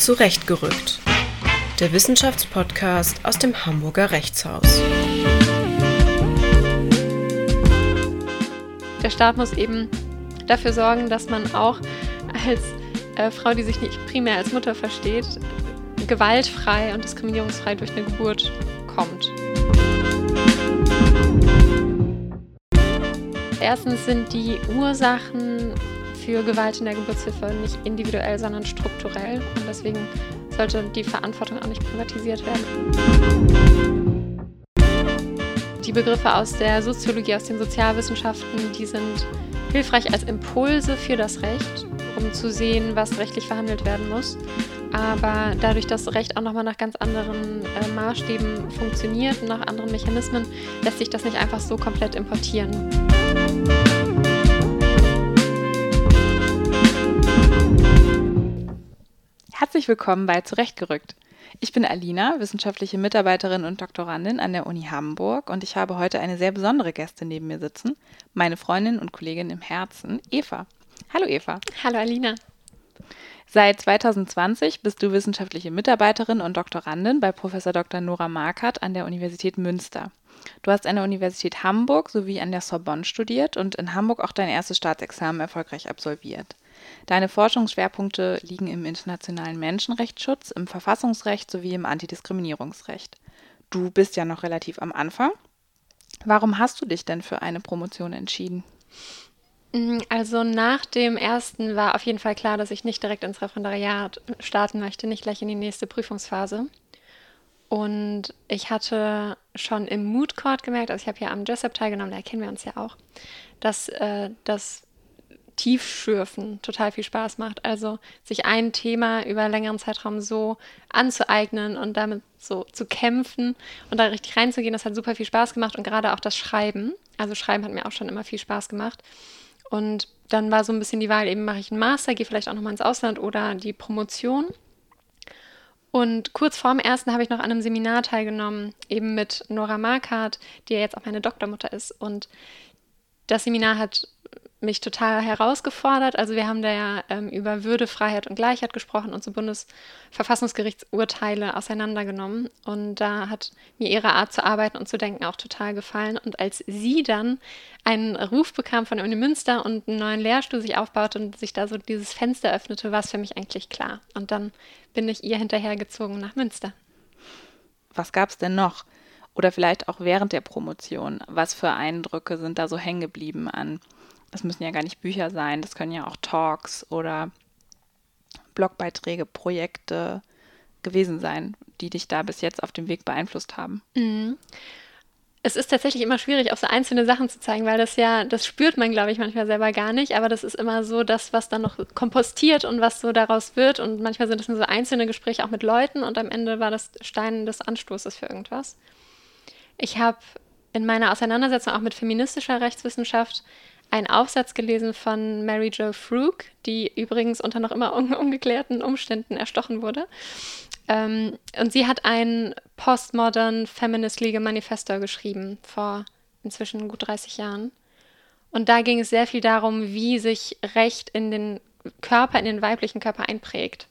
Zurechtgerückt. Der Wissenschaftspodcast aus dem Hamburger Rechtshaus. Der Staat muss eben dafür sorgen, dass man auch als äh, Frau, die sich nicht primär als Mutter versteht, gewaltfrei und diskriminierungsfrei durch eine Geburt kommt. Erstens sind die Ursachen für Gewalt in der Geburtshilfe nicht individuell, sondern strukturell. Und deswegen sollte die Verantwortung auch nicht privatisiert werden. Die Begriffe aus der Soziologie, aus den Sozialwissenschaften, die sind hilfreich als Impulse für das Recht, um zu sehen, was rechtlich verhandelt werden muss. Aber dadurch, dass Recht auch nochmal nach ganz anderen äh, Maßstäben funktioniert nach anderen Mechanismen, lässt sich das nicht einfach so komplett importieren. Herzlich willkommen bei Zurechtgerückt. Ich bin Alina, wissenschaftliche Mitarbeiterin und Doktorandin an der Uni Hamburg und ich habe heute eine sehr besondere Gästin neben mir sitzen, meine Freundin und Kollegin im Herzen, Eva. Hallo Eva. Hallo Alina. Seit 2020 bist du wissenschaftliche Mitarbeiterin und Doktorandin bei Prof. Dr. Nora Markert an der Universität Münster. Du hast an der Universität Hamburg sowie an der Sorbonne studiert und in Hamburg auch dein erstes Staatsexamen erfolgreich absolviert. Deine Forschungsschwerpunkte liegen im internationalen Menschenrechtsschutz, im Verfassungsrecht sowie im Antidiskriminierungsrecht. Du bist ja noch relativ am Anfang. Warum hast du dich denn für eine Promotion entschieden? Mm, also nach dem ersten war auf jeden Fall klar, dass ich nicht direkt ins Referendariat starten möchte, nicht gleich in die nächste Prüfungsphase. Und ich hatte schon im Mood Court gemerkt, also ich habe ja am Jessup teilgenommen, da kennen wir uns ja auch, dass äh, das Tiefschürfen total viel Spaß macht. Also sich ein Thema über einen längeren Zeitraum so anzueignen und damit so zu kämpfen und da richtig reinzugehen, das hat super viel Spaß gemacht und gerade auch das Schreiben. Also Schreiben hat mir auch schon immer viel Spaß gemacht. Und dann war so ein bisschen die Wahl, eben mache ich einen Master, gehe vielleicht auch nochmal ins Ausland oder die Promotion. Und kurz vorm ersten habe ich noch an einem Seminar teilgenommen, eben mit Nora Markart, die ja jetzt auch meine Doktormutter ist. Und das Seminar hat mich total herausgefordert. Also wir haben da ja ähm, über Würde, Freiheit und Gleichheit gesprochen und so Bundesverfassungsgerichtsurteile auseinandergenommen. Und da hat mir ihre Art zu arbeiten und zu denken auch total gefallen. Und als sie dann einen Ruf bekam von der Uni Münster und einen neuen Lehrstuhl sich aufbaute und sich da so dieses Fenster öffnete, war es für mich eigentlich klar. Und dann bin ich ihr hinterhergezogen nach Münster. Was gab es denn noch? Oder vielleicht auch während der Promotion? Was für Eindrücke sind da so hängen geblieben an das müssen ja gar nicht Bücher sein, das können ja auch Talks oder Blogbeiträge, Projekte gewesen sein, die dich da bis jetzt auf dem Weg beeinflusst haben. Mhm. Es ist tatsächlich immer schwierig, auch so einzelne Sachen zu zeigen, weil das ja, das spürt man, glaube ich, manchmal selber gar nicht, aber das ist immer so das, was dann noch kompostiert und was so daraus wird. Und manchmal sind es nur so einzelne Gespräche auch mit Leuten und am Ende war das Stein des Anstoßes für irgendwas. Ich habe in meiner Auseinandersetzung auch mit feministischer Rechtswissenschaft einen Aufsatz gelesen von Mary Jo Frug, die übrigens unter noch immer un ungeklärten Umständen erstochen wurde. Ähm, und sie hat ein Postmodern Feminist Legal Manifesto geschrieben vor inzwischen gut 30 Jahren. Und da ging es sehr viel darum, wie sich Recht in den Körper, in den weiblichen Körper einprägt.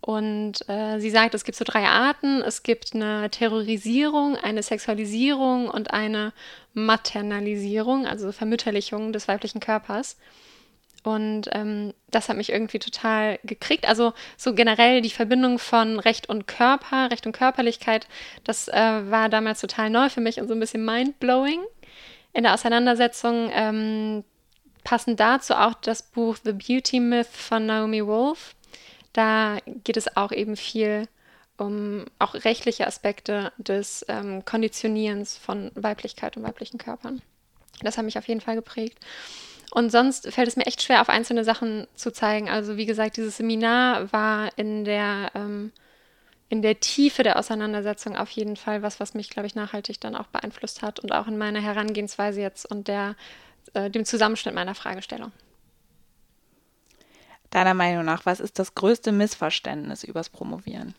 Und äh, sie sagt, es gibt so drei Arten. Es gibt eine Terrorisierung, eine Sexualisierung und eine Maternalisierung, also Vermütterlichung des weiblichen Körpers. Und ähm, das hat mich irgendwie total gekriegt. Also so generell die Verbindung von Recht und Körper, Recht und Körperlichkeit, das äh, war damals total neu für mich und so ein bisschen mindblowing. In der Auseinandersetzung ähm, passend dazu auch das Buch The Beauty Myth von Naomi Wolf da geht es auch eben viel um auch rechtliche Aspekte des ähm, Konditionierens von Weiblichkeit und weiblichen Körpern. Das hat mich auf jeden Fall geprägt. Und sonst fällt es mir echt schwer, auf einzelne Sachen zu zeigen. Also wie gesagt, dieses Seminar war in der, ähm, in der Tiefe der Auseinandersetzung auf jeden Fall was, was mich, glaube ich, nachhaltig dann auch beeinflusst hat und auch in meiner Herangehensweise jetzt und der, äh, dem Zusammenschnitt meiner Fragestellung. Deiner Meinung nach, was ist das größte Missverständnis übers Promovieren?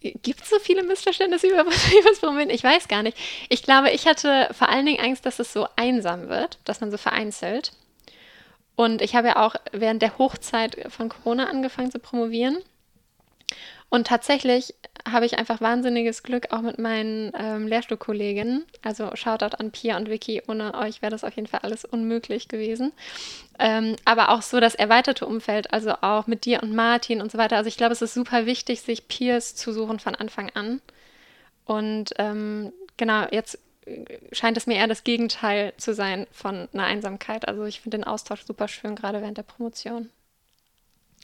Gibt es so viele Missverständnisse über, übers Promovieren? Ich weiß gar nicht. Ich glaube, ich hatte vor allen Dingen Angst, dass es so einsam wird, dass man so vereinzelt. Und ich habe ja auch während der Hochzeit von Corona angefangen zu promovieren. Und tatsächlich habe ich einfach wahnsinniges Glück auch mit meinen ähm, Lehrstuhlkolleginnen. Also Shoutout an Pia und Vicky. Ohne euch wäre das auf jeden Fall alles unmöglich gewesen. Ähm, aber auch so das erweiterte Umfeld, also auch mit dir und Martin und so weiter. Also ich glaube, es ist super wichtig, sich Peers zu suchen von Anfang an. Und ähm, genau, jetzt scheint es mir eher das Gegenteil zu sein von einer Einsamkeit. Also ich finde den Austausch super schön, gerade während der Promotion.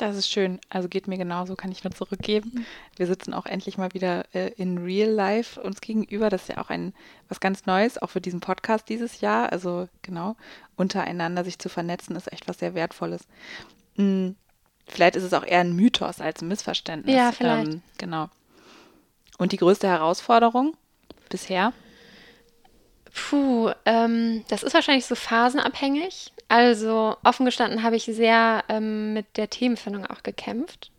Das ist schön. Also geht mir genauso, kann ich nur zurückgeben. Wir sitzen auch endlich mal wieder äh, in Real Life uns gegenüber. Das ist ja auch ein was ganz Neues, auch für diesen Podcast dieses Jahr. Also genau, untereinander sich zu vernetzen, ist echt was sehr Wertvolles. Hm, vielleicht ist es auch eher ein Mythos als ein Missverständnis. Ja, vielleicht. Ähm, genau. Und die größte Herausforderung bisher? Puh, ähm, das ist wahrscheinlich so phasenabhängig. Also offen gestanden habe ich sehr ähm, mit der Themenfindung auch gekämpft,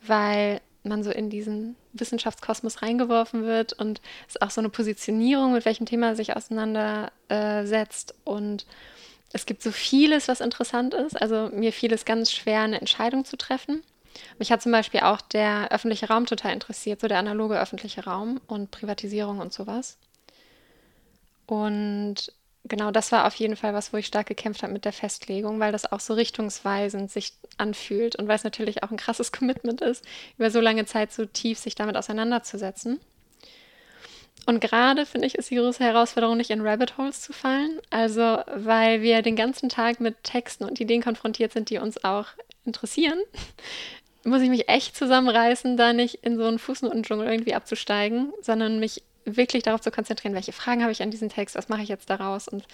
weil man so in diesen Wissenschaftskosmos reingeworfen wird und es ist auch so eine Positionierung, mit welchem Thema sich auseinandersetzt. Äh, und es gibt so vieles, was interessant ist. Also mir fiel es ganz schwer, eine Entscheidung zu treffen. Mich hat zum Beispiel auch der öffentliche Raum total interessiert, so der analoge öffentliche Raum und Privatisierung und sowas. Und genau das war auf jeden Fall was, wo ich stark gekämpft habe mit der Festlegung, weil das auch so richtungsweisend sich anfühlt und weil es natürlich auch ein krasses Commitment ist, über so lange Zeit so tief sich damit auseinanderzusetzen. Und gerade finde ich, ist die große Herausforderung, nicht in Rabbit Holes zu fallen. Also, weil wir den ganzen Tag mit Texten und Ideen konfrontiert sind, die uns auch interessieren, muss ich mich echt zusammenreißen, da nicht in so einen Fußnotendschungel irgendwie abzusteigen, sondern mich wirklich darauf zu konzentrieren, welche Fragen habe ich an diesen Text, was mache ich jetzt daraus und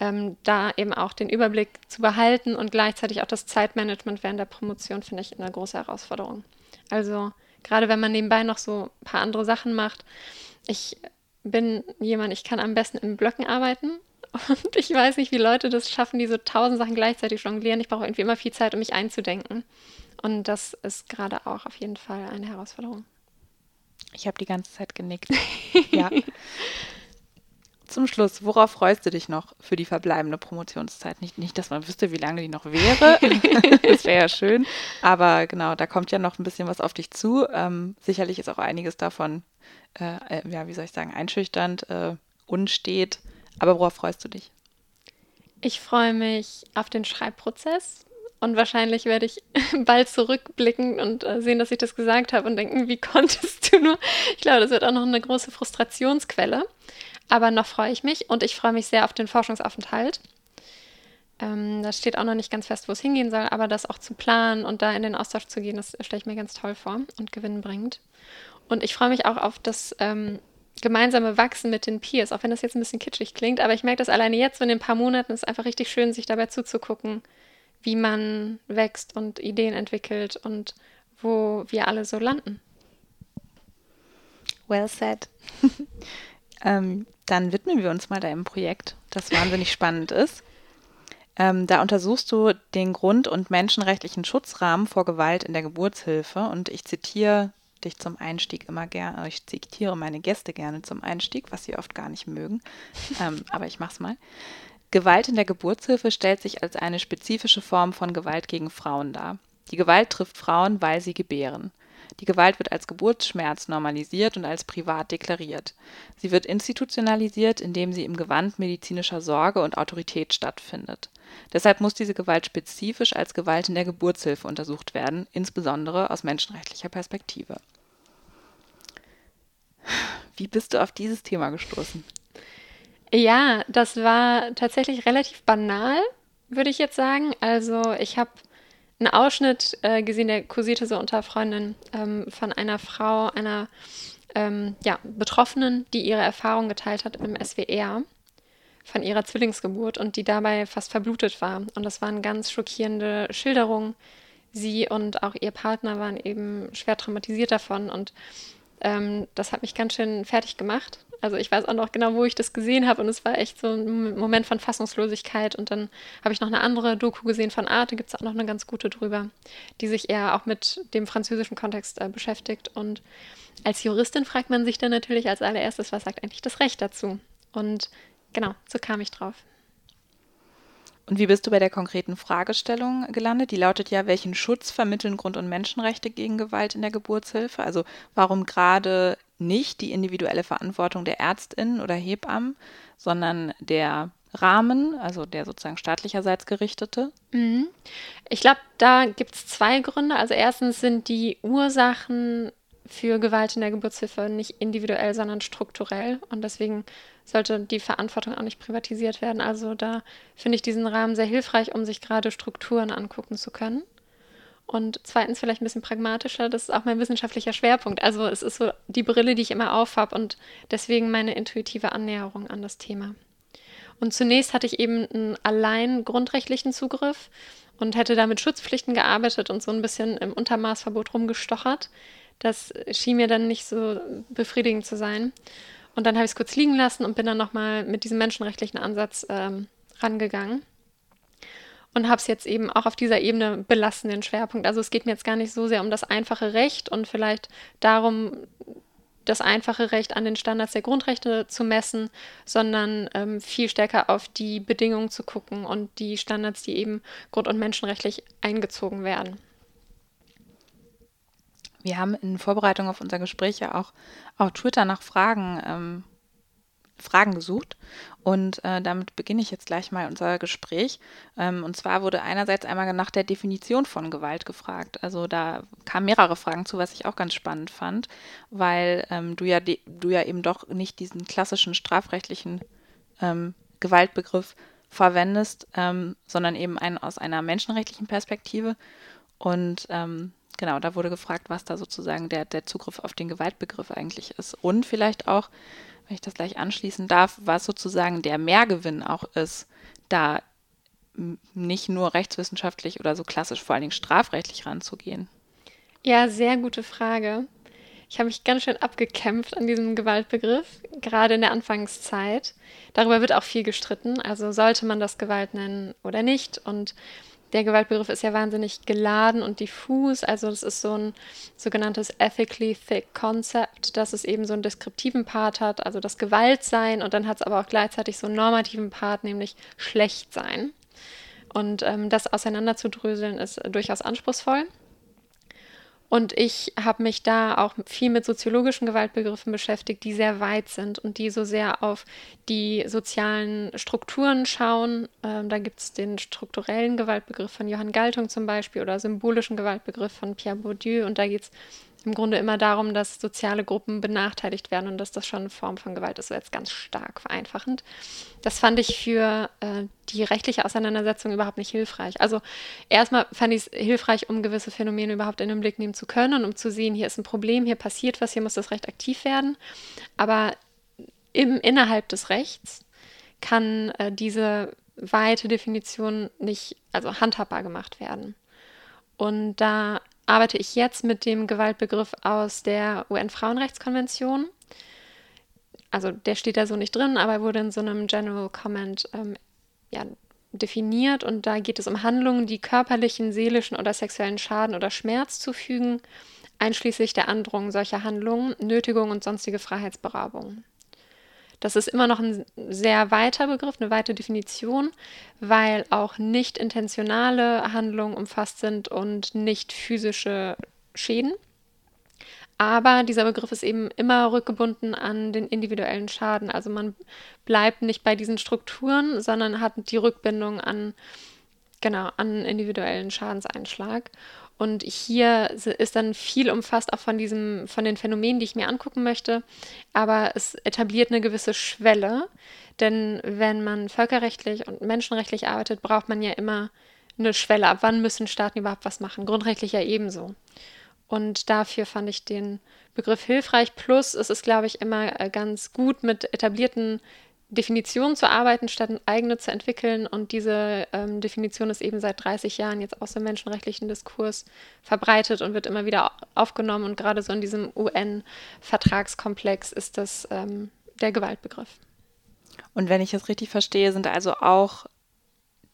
ähm, da eben auch den Überblick zu behalten und gleichzeitig auch das Zeitmanagement während der Promotion finde ich eine große Herausforderung. Also gerade wenn man nebenbei noch so ein paar andere Sachen macht. Ich bin jemand, ich kann am besten in Blöcken arbeiten und ich weiß nicht, wie Leute das schaffen, die so tausend Sachen gleichzeitig jonglieren. Ich brauche irgendwie immer viel Zeit, um mich einzudenken. Und das ist gerade auch auf jeden Fall eine Herausforderung. Ich habe die ganze Zeit genickt. ja. Zum Schluss, worauf freust du dich noch für die verbleibende Promotionszeit? Nicht, nicht dass man wüsste, wie lange die noch wäre. das wäre ja schön. Aber genau, da kommt ja noch ein bisschen was auf dich zu. Ähm, sicherlich ist auch einiges davon, äh, äh, ja, wie soll ich sagen, einschüchternd, äh, unstet. Aber worauf freust du dich? Ich freue mich auf den Schreibprozess. Und wahrscheinlich werde ich bald zurückblicken und äh, sehen, dass ich das gesagt habe und denken, wie konntest du nur? Ich glaube, das wird auch noch eine große Frustrationsquelle. Aber noch freue ich mich und ich freue mich sehr auf den Forschungsaufenthalt. Ähm, da steht auch noch nicht ganz fest, wo es hingehen soll, aber das auch zu planen und da in den Austausch zu gehen, das stelle ich mir ganz toll vor und gewinnbringend. Und ich freue mich auch auf das ähm, gemeinsame Wachsen mit den Peers, auch wenn das jetzt ein bisschen kitschig klingt, aber ich merke das alleine jetzt, so in den paar Monaten, ist einfach richtig schön, sich dabei zuzugucken, wie man wächst und Ideen entwickelt und wo wir alle so landen. Well said. ähm, dann widmen wir uns mal deinem Projekt, das wahnsinnig spannend ist. Ähm, da untersuchst du den Grund- und menschenrechtlichen Schutzrahmen vor Gewalt in der Geburtshilfe und ich zitiere dich zum Einstieg immer gerne, ich zitiere meine Gäste gerne zum Einstieg, was sie oft gar nicht mögen, ähm, aber ich mache es mal. Gewalt in der Geburtshilfe stellt sich als eine spezifische Form von Gewalt gegen Frauen dar. Die Gewalt trifft Frauen, weil sie gebären. Die Gewalt wird als Geburtsschmerz normalisiert und als privat deklariert. Sie wird institutionalisiert, indem sie im Gewand medizinischer Sorge und Autorität stattfindet. Deshalb muss diese Gewalt spezifisch als Gewalt in der Geburtshilfe untersucht werden, insbesondere aus menschenrechtlicher Perspektive. Wie bist du auf dieses Thema gestoßen? Ja, das war tatsächlich relativ banal, würde ich jetzt sagen. Also ich habe einen Ausschnitt äh, gesehen, der kursierte so unter Freundinnen ähm, von einer Frau, einer ähm, ja, Betroffenen, die ihre Erfahrung geteilt hat im SWR von ihrer Zwillingsgeburt und die dabei fast verblutet war. Und das waren ganz schockierende Schilderungen. Sie und auch ihr Partner waren eben schwer traumatisiert davon und ähm, das hat mich ganz schön fertig gemacht. Also ich weiß auch noch genau, wo ich das gesehen habe und es war echt so ein Moment von Fassungslosigkeit. Und dann habe ich noch eine andere Doku gesehen von Arte, gibt es auch noch eine ganz gute drüber, die sich eher auch mit dem französischen Kontext äh, beschäftigt. Und als Juristin fragt man sich dann natürlich als allererstes, was sagt eigentlich das Recht dazu? Und genau, so kam ich drauf. Und wie bist du bei der konkreten Fragestellung gelandet? Die lautet ja, welchen Schutz vermitteln Grund- und Menschenrechte gegen Gewalt in der Geburtshilfe? Also warum gerade nicht die individuelle Verantwortung der Ärztinnen oder Hebammen, sondern der Rahmen, also der sozusagen staatlicherseits gerichtete? Mhm. Ich glaube, da gibt es zwei Gründe. Also erstens sind die Ursachen für Gewalt in der Geburtshilfe nicht individuell, sondern strukturell. Und deswegen sollte die Verantwortung auch nicht privatisiert werden. Also da finde ich diesen Rahmen sehr hilfreich, um sich gerade Strukturen angucken zu können. Und zweitens vielleicht ein bisschen pragmatischer, das ist auch mein wissenschaftlicher Schwerpunkt. Also es ist so die Brille, die ich immer aufhab und deswegen meine intuitive Annäherung an das Thema. Und zunächst hatte ich eben einen allein grundrechtlichen Zugriff und hätte da mit Schutzpflichten gearbeitet und so ein bisschen im Untermaßverbot rumgestochert. Das schien mir dann nicht so befriedigend zu sein. Und dann habe ich es kurz liegen lassen und bin dann nochmal mit diesem menschenrechtlichen Ansatz ähm, rangegangen. Und habe es jetzt eben auch auf dieser Ebene belassen, den Schwerpunkt. Also es geht mir jetzt gar nicht so sehr um das einfache Recht und vielleicht darum, das einfache Recht an den Standards der Grundrechte zu messen, sondern ähm, viel stärker auf die Bedingungen zu gucken und die Standards, die eben grund- und menschenrechtlich eingezogen werden. Wir haben in Vorbereitung auf unser Gespräch ja auch auf Twitter nach Fragen, ähm, Fragen gesucht. Und äh, damit beginne ich jetzt gleich mal unser Gespräch. Ähm, und zwar wurde einerseits einmal nach der Definition von Gewalt gefragt. Also da kamen mehrere Fragen zu, was ich auch ganz spannend fand, weil ähm, du, ja du ja eben doch nicht diesen klassischen strafrechtlichen ähm, Gewaltbegriff verwendest, ähm, sondern eben einen aus einer menschenrechtlichen Perspektive. Und ähm, genau, da wurde gefragt, was da sozusagen der, der Zugriff auf den Gewaltbegriff eigentlich ist. Und vielleicht auch, wenn ich das gleich anschließen darf, was sozusagen der Mehrgewinn auch ist, da nicht nur rechtswissenschaftlich oder so klassisch vor allen Dingen strafrechtlich ranzugehen. Ja, sehr gute Frage. Ich habe mich ganz schön abgekämpft an diesem Gewaltbegriff, gerade in der Anfangszeit. Darüber wird auch viel gestritten. Also sollte man das Gewalt nennen oder nicht? Und der Gewaltbegriff ist ja wahnsinnig geladen und diffus. Also das ist so ein sogenanntes ethically thick Concept, dass es eben so einen deskriptiven Part hat, also das Gewaltsein und dann hat es aber auch gleichzeitig so einen normativen Part, nämlich Schlechtsein. Und ähm, das auseinanderzudröseln ist durchaus anspruchsvoll. Und ich habe mich da auch viel mit soziologischen Gewaltbegriffen beschäftigt, die sehr weit sind und die so sehr auf die sozialen Strukturen schauen. Ähm, da gibt es den strukturellen Gewaltbegriff von Johann Galtung zum Beispiel oder symbolischen Gewaltbegriff von Pierre Bourdieu. Und da geht es im Grunde immer darum, dass soziale Gruppen benachteiligt werden und dass das schon eine Form von Gewalt ist, so jetzt ganz stark vereinfachend. Das fand ich für äh, die rechtliche Auseinandersetzung überhaupt nicht hilfreich. Also erstmal fand ich es hilfreich, um gewisse Phänomene überhaupt in den Blick nehmen zu können und um zu sehen, hier ist ein Problem, hier passiert was, hier muss das Recht aktiv werden. Aber im, innerhalb des Rechts kann äh, diese weite Definition nicht, also handhabbar gemacht werden. Und da arbeite ich jetzt mit dem Gewaltbegriff aus der UN-Frauenrechtskonvention. Also der steht da so nicht drin, aber wurde in so einem General Comment ähm, ja, definiert und da geht es um Handlungen, die körperlichen, seelischen oder sexuellen Schaden oder Schmerz zufügen, einschließlich der Androhung solcher Handlungen, Nötigung und sonstige Freiheitsberaubung. Das ist immer noch ein sehr weiter Begriff, eine weite Definition, weil auch nicht intentionale Handlungen umfasst sind und nicht physische Schäden. Aber dieser Begriff ist eben immer rückgebunden an den individuellen Schaden. Also man bleibt nicht bei diesen Strukturen, sondern hat die Rückbindung an, genau, an individuellen Schadenseinschlag. Und hier ist dann viel umfasst auch von diesem, von den Phänomenen, die ich mir angucken möchte. Aber es etabliert eine gewisse Schwelle. Denn wenn man völkerrechtlich und menschenrechtlich arbeitet, braucht man ja immer eine Schwelle. Ab wann müssen Staaten überhaupt was machen? Grundrechtlich ja ebenso. Und dafür fand ich den Begriff hilfreich. Plus es ist, glaube ich, immer äh, ganz gut mit etablierten Definition zu arbeiten, statt eigene zu entwickeln. Und diese ähm, Definition ist eben seit 30 Jahren jetzt aus dem menschenrechtlichen Diskurs verbreitet und wird immer wieder aufgenommen. Und gerade so in diesem UN-Vertragskomplex ist das ähm, der Gewaltbegriff. Und wenn ich es richtig verstehe, sind also auch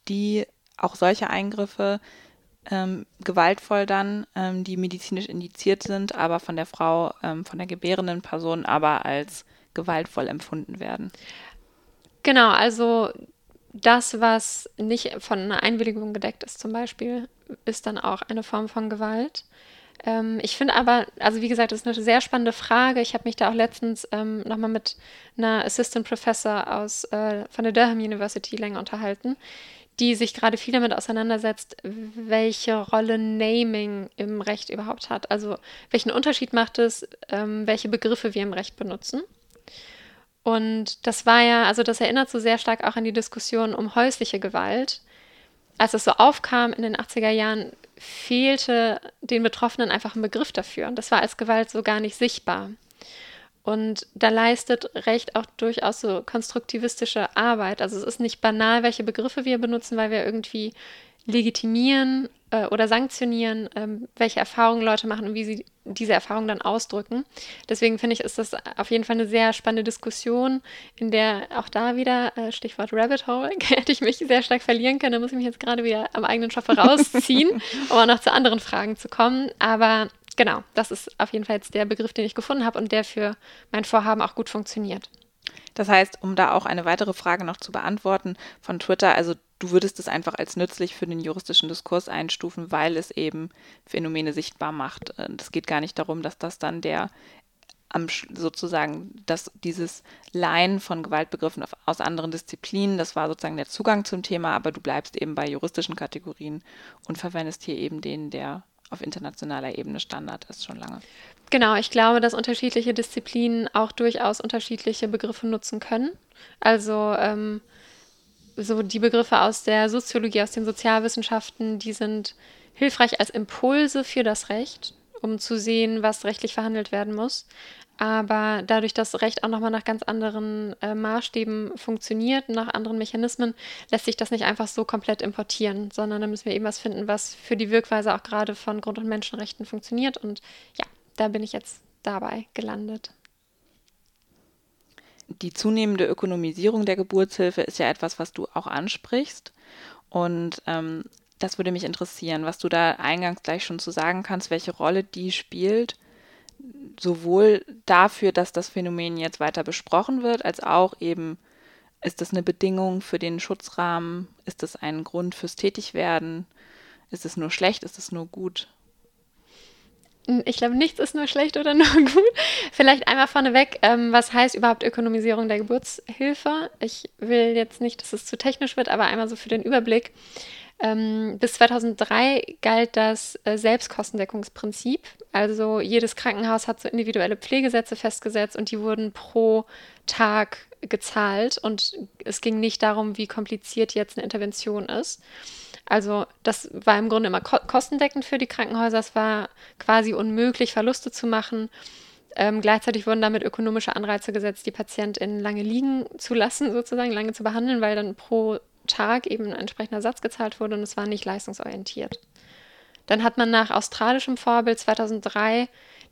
die, auch solche Eingriffe ähm, gewaltvoll dann, ähm, die medizinisch indiziert sind, aber von der Frau, ähm, von der gebärenden Person aber als gewaltvoll empfunden werden. Genau, also das, was nicht von einer Einwilligung gedeckt ist, zum Beispiel, ist dann auch eine Form von Gewalt. Ähm, ich finde aber, also wie gesagt, das ist eine sehr spannende Frage. Ich habe mich da auch letztens ähm, nochmal mit einer Assistant Professor aus, äh, von der Durham University länger unterhalten, die sich gerade viel damit auseinandersetzt, welche Rolle Naming im Recht überhaupt hat. Also welchen Unterschied macht es, ähm, welche Begriffe wir im Recht benutzen. Und das war ja, also das erinnert so sehr stark auch an die Diskussion um häusliche Gewalt. Als es so aufkam in den 80er Jahren, fehlte den Betroffenen einfach ein Begriff dafür. Und das war als Gewalt so gar nicht sichtbar. Und da leistet Recht auch durchaus so konstruktivistische Arbeit. Also es ist nicht banal, welche Begriffe wir benutzen, weil wir irgendwie legitimieren äh, oder sanktionieren, ähm, welche Erfahrungen Leute machen und wie sie diese Erfahrungen dann ausdrücken. Deswegen finde ich, ist das auf jeden Fall eine sehr spannende Diskussion, in der auch da wieder, äh, Stichwort Rabbit Hole, hätte ich mich sehr stark verlieren können. Da muss ich mich jetzt gerade wieder am eigenen Schopfe rausziehen, um auch noch zu anderen Fragen zu kommen. Aber genau, das ist auf jeden Fall jetzt der Begriff, den ich gefunden habe und der für mein Vorhaben auch gut funktioniert. Das heißt, um da auch eine weitere Frage noch zu beantworten von Twitter, also du würdest es einfach als nützlich für den juristischen Diskurs einstufen, weil es eben Phänomene sichtbar macht. Es geht gar nicht darum, dass das dann der am, sozusagen, dass dieses Leihen von Gewaltbegriffen aus anderen Disziplinen, das war sozusagen der Zugang zum Thema, aber du bleibst eben bei juristischen Kategorien und verwendest hier eben den, der auf internationaler Ebene Standard ist schon lange. Genau, ich glaube, dass unterschiedliche Disziplinen auch durchaus unterschiedliche Begriffe nutzen können. Also ähm, so die Begriffe aus der Soziologie, aus den Sozialwissenschaften, die sind hilfreich als Impulse für das Recht, um zu sehen, was rechtlich verhandelt werden muss. Aber dadurch, dass Recht auch nochmal nach ganz anderen äh, Maßstäben funktioniert, nach anderen Mechanismen, lässt sich das nicht einfach so komplett importieren, sondern da müssen wir eben was finden, was für die Wirkweise auch gerade von Grund- und Menschenrechten funktioniert. Und ja, da bin ich jetzt dabei gelandet. Die zunehmende Ökonomisierung der Geburtshilfe ist ja etwas, was du auch ansprichst. Und ähm, das würde mich interessieren, was du da eingangs gleich schon zu sagen kannst, welche Rolle die spielt sowohl dafür, dass das Phänomen jetzt weiter besprochen wird, als auch eben, ist das eine Bedingung für den Schutzrahmen? Ist das ein Grund fürs Tätigwerden? Ist es nur schlecht? Ist es nur gut? Ich glaube, nichts ist nur schlecht oder nur gut. Vielleicht einmal vorneweg, ähm, was heißt überhaupt Ökonomisierung der Geburtshilfe? Ich will jetzt nicht, dass es zu technisch wird, aber einmal so für den Überblick. Ähm, bis 2003 galt das äh, Selbstkostendeckungsprinzip. Also jedes Krankenhaus hat so individuelle Pflegesätze festgesetzt und die wurden pro Tag gezahlt. Und es ging nicht darum, wie kompliziert jetzt eine Intervention ist. Also das war im Grunde immer ko kostendeckend für die Krankenhäuser. Es war quasi unmöglich, Verluste zu machen. Ähm, gleichzeitig wurden damit ökonomische Anreize gesetzt, die PatientInnen lange liegen zu lassen, sozusagen, lange zu behandeln, weil dann pro Tag eben ein entsprechender Satz gezahlt wurde und es war nicht leistungsorientiert. Dann hat man nach australischem Vorbild 2003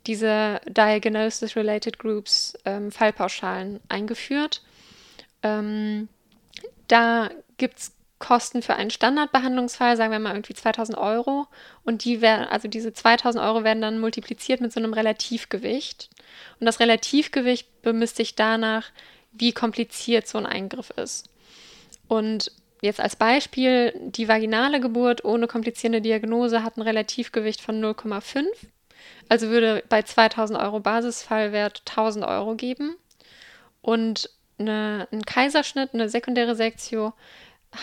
diese Diagnosis-Related Groups ähm, Fallpauschalen eingeführt. Ähm, da gibt es Kosten für einen Standardbehandlungsfall, sagen wir mal irgendwie 2000 Euro. Und die werden, also diese 2000 Euro werden dann multipliziert mit so einem Relativgewicht. Und das Relativgewicht bemisst sich danach, wie kompliziert so ein Eingriff ist. Und Jetzt als Beispiel, die vaginale Geburt ohne komplizierende Diagnose hat ein Relativgewicht von 0,5. Also würde bei 2000 Euro Basisfallwert 1000 Euro geben. Und eine, ein Kaiserschnitt, eine sekundäre Sektio,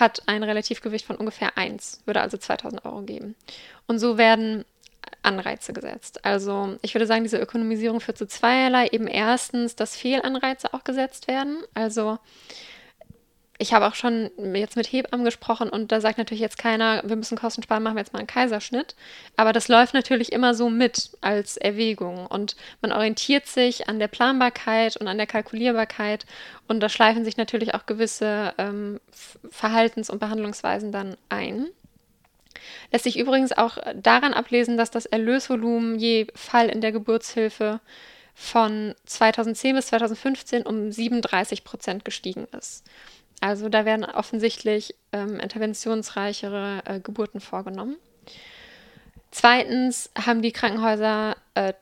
hat ein Relativgewicht von ungefähr 1, würde also 2000 Euro geben. Und so werden Anreize gesetzt. Also ich würde sagen, diese Ökonomisierung führt zu zweierlei. Eben erstens, dass Fehlanreize auch gesetzt werden. Also ich habe auch schon jetzt mit Hebammen gesprochen und da sagt natürlich jetzt keiner, wir müssen Kosten sparen, machen wir jetzt mal einen Kaiserschnitt. Aber das läuft natürlich immer so mit als Erwägung und man orientiert sich an der Planbarkeit und an der Kalkulierbarkeit und da schleifen sich natürlich auch gewisse ähm, Verhaltens- und Behandlungsweisen dann ein. Lässt sich übrigens auch daran ablesen, dass das Erlösvolumen je Fall in der Geburtshilfe von 2010 bis 2015 um 37 Prozent gestiegen ist. Also da werden offensichtlich ähm, interventionsreichere äh, Geburten vorgenommen. Zweitens haben die Krankenhäuser äh,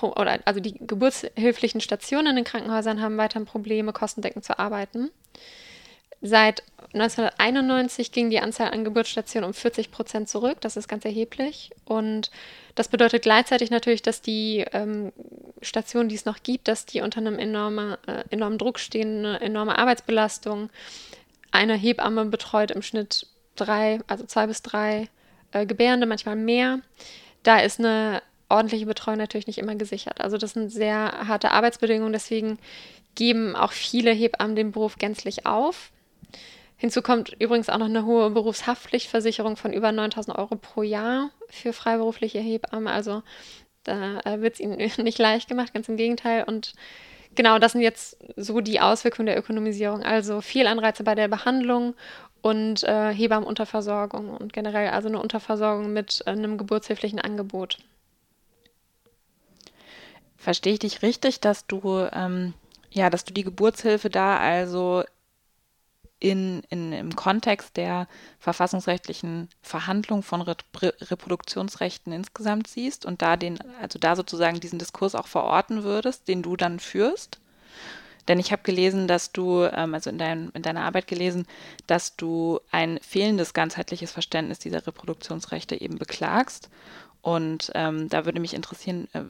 oder also die geburtshilflichen Stationen in den Krankenhäusern haben weiterhin Probleme, kostendeckend zu arbeiten. Seit 1991 ging die Anzahl an Geburtsstationen um 40 Prozent zurück. Das ist ganz erheblich. Und das bedeutet gleichzeitig natürlich, dass die ähm, Stationen, die es noch gibt, dass die unter einem enorme, äh, enormen Druck stehen, eine enorme Arbeitsbelastung. Eine Hebamme betreut im Schnitt drei, also zwei bis drei äh, Gebärende, manchmal mehr. Da ist eine ordentliche Betreuung natürlich nicht immer gesichert. Also das sind sehr harte Arbeitsbedingungen. Deswegen geben auch viele Hebammen den Beruf gänzlich auf. Hinzu kommt übrigens auch noch eine hohe Berufshaftpflichtversicherung von über 9000 Euro pro Jahr für freiberufliche Hebammen. Also da äh, wird es ihnen nicht leicht gemacht, ganz im Gegenteil. Und genau das sind jetzt so die Auswirkungen der Ökonomisierung. Also viel Anreize bei der Behandlung und äh, Hebammenunterversorgung und generell also eine Unterversorgung mit äh, einem geburtshilflichen Angebot. Verstehe ich dich richtig, dass du ähm, ja, dass du die Geburtshilfe da also in, in, im Kontext der verfassungsrechtlichen Verhandlung von Re Reproduktionsrechten insgesamt siehst und da den, also da sozusagen diesen Diskurs auch verorten würdest, den du dann führst? Denn ich habe gelesen, dass du, ähm, also in, dein, in deiner Arbeit gelesen, dass du ein fehlendes ganzheitliches Verständnis dieser Reproduktionsrechte eben beklagst. Und ähm, da würde mich interessieren, äh,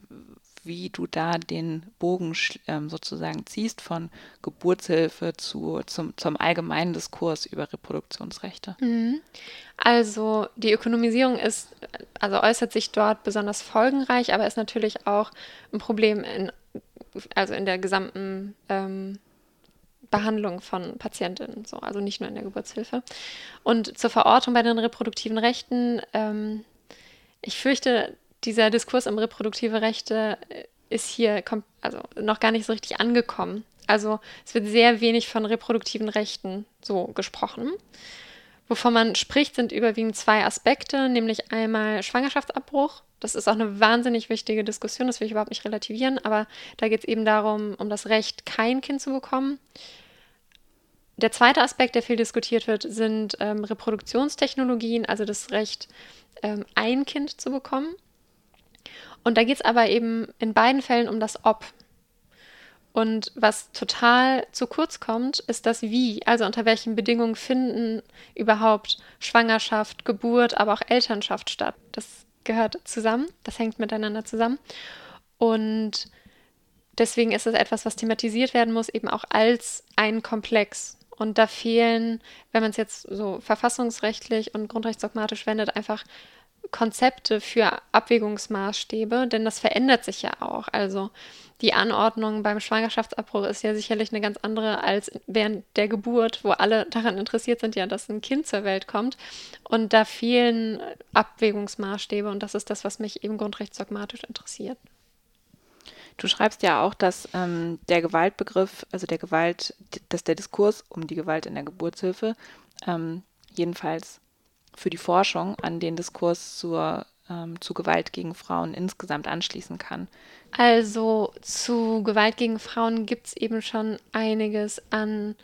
wie du da den Bogen ähm, sozusagen ziehst von Geburtshilfe zu, zum, zum allgemeinen Diskurs über Reproduktionsrechte. Mhm. Also die Ökonomisierung ist, also äußert sich dort besonders folgenreich, aber ist natürlich auch ein Problem in, also in der gesamten ähm, Behandlung von Patientinnen, so, also nicht nur in der Geburtshilfe. Und zur Verortung bei den reproduktiven Rechten, ähm, ich fürchte, dieser Diskurs um reproduktive Rechte äh, ist hier also noch gar nicht so richtig angekommen. Also es wird sehr wenig von reproduktiven Rechten so gesprochen. Wovon man spricht, sind überwiegend zwei Aspekte, nämlich einmal Schwangerschaftsabbruch. Das ist auch eine wahnsinnig wichtige Diskussion, das will ich überhaupt nicht relativieren, aber da geht es eben darum, um das Recht, kein Kind zu bekommen. Der zweite Aspekt, der viel diskutiert wird, sind ähm, Reproduktionstechnologien, also das Recht, ähm, ein Kind zu bekommen. Und da geht es aber eben in beiden Fällen um das Ob. Und was total zu kurz kommt, ist das Wie. Also unter welchen Bedingungen finden überhaupt Schwangerschaft, Geburt, aber auch Elternschaft statt. Das gehört zusammen, das hängt miteinander zusammen. Und deswegen ist es etwas, was thematisiert werden muss, eben auch als ein Komplex. Und da fehlen, wenn man es jetzt so verfassungsrechtlich und grundrechtsdogmatisch wendet, einfach Konzepte für Abwägungsmaßstäbe, denn das verändert sich ja auch. Also die Anordnung beim Schwangerschaftsabbruch ist ja sicherlich eine ganz andere als während der Geburt, wo alle daran interessiert sind, ja, dass ein Kind zur Welt kommt. Und da fehlen Abwägungsmaßstäbe und das ist das, was mich eben grundrechtsdogmatisch interessiert. Du schreibst ja auch, dass ähm, der Gewaltbegriff, also der Gewalt, dass der Diskurs um die Gewalt in der Geburtshilfe ähm, jedenfalls für die Forschung an den Diskurs zur, ähm, zu Gewalt gegen Frauen insgesamt anschließen kann? Also zu Gewalt gegen Frauen gibt es eben schon einiges an,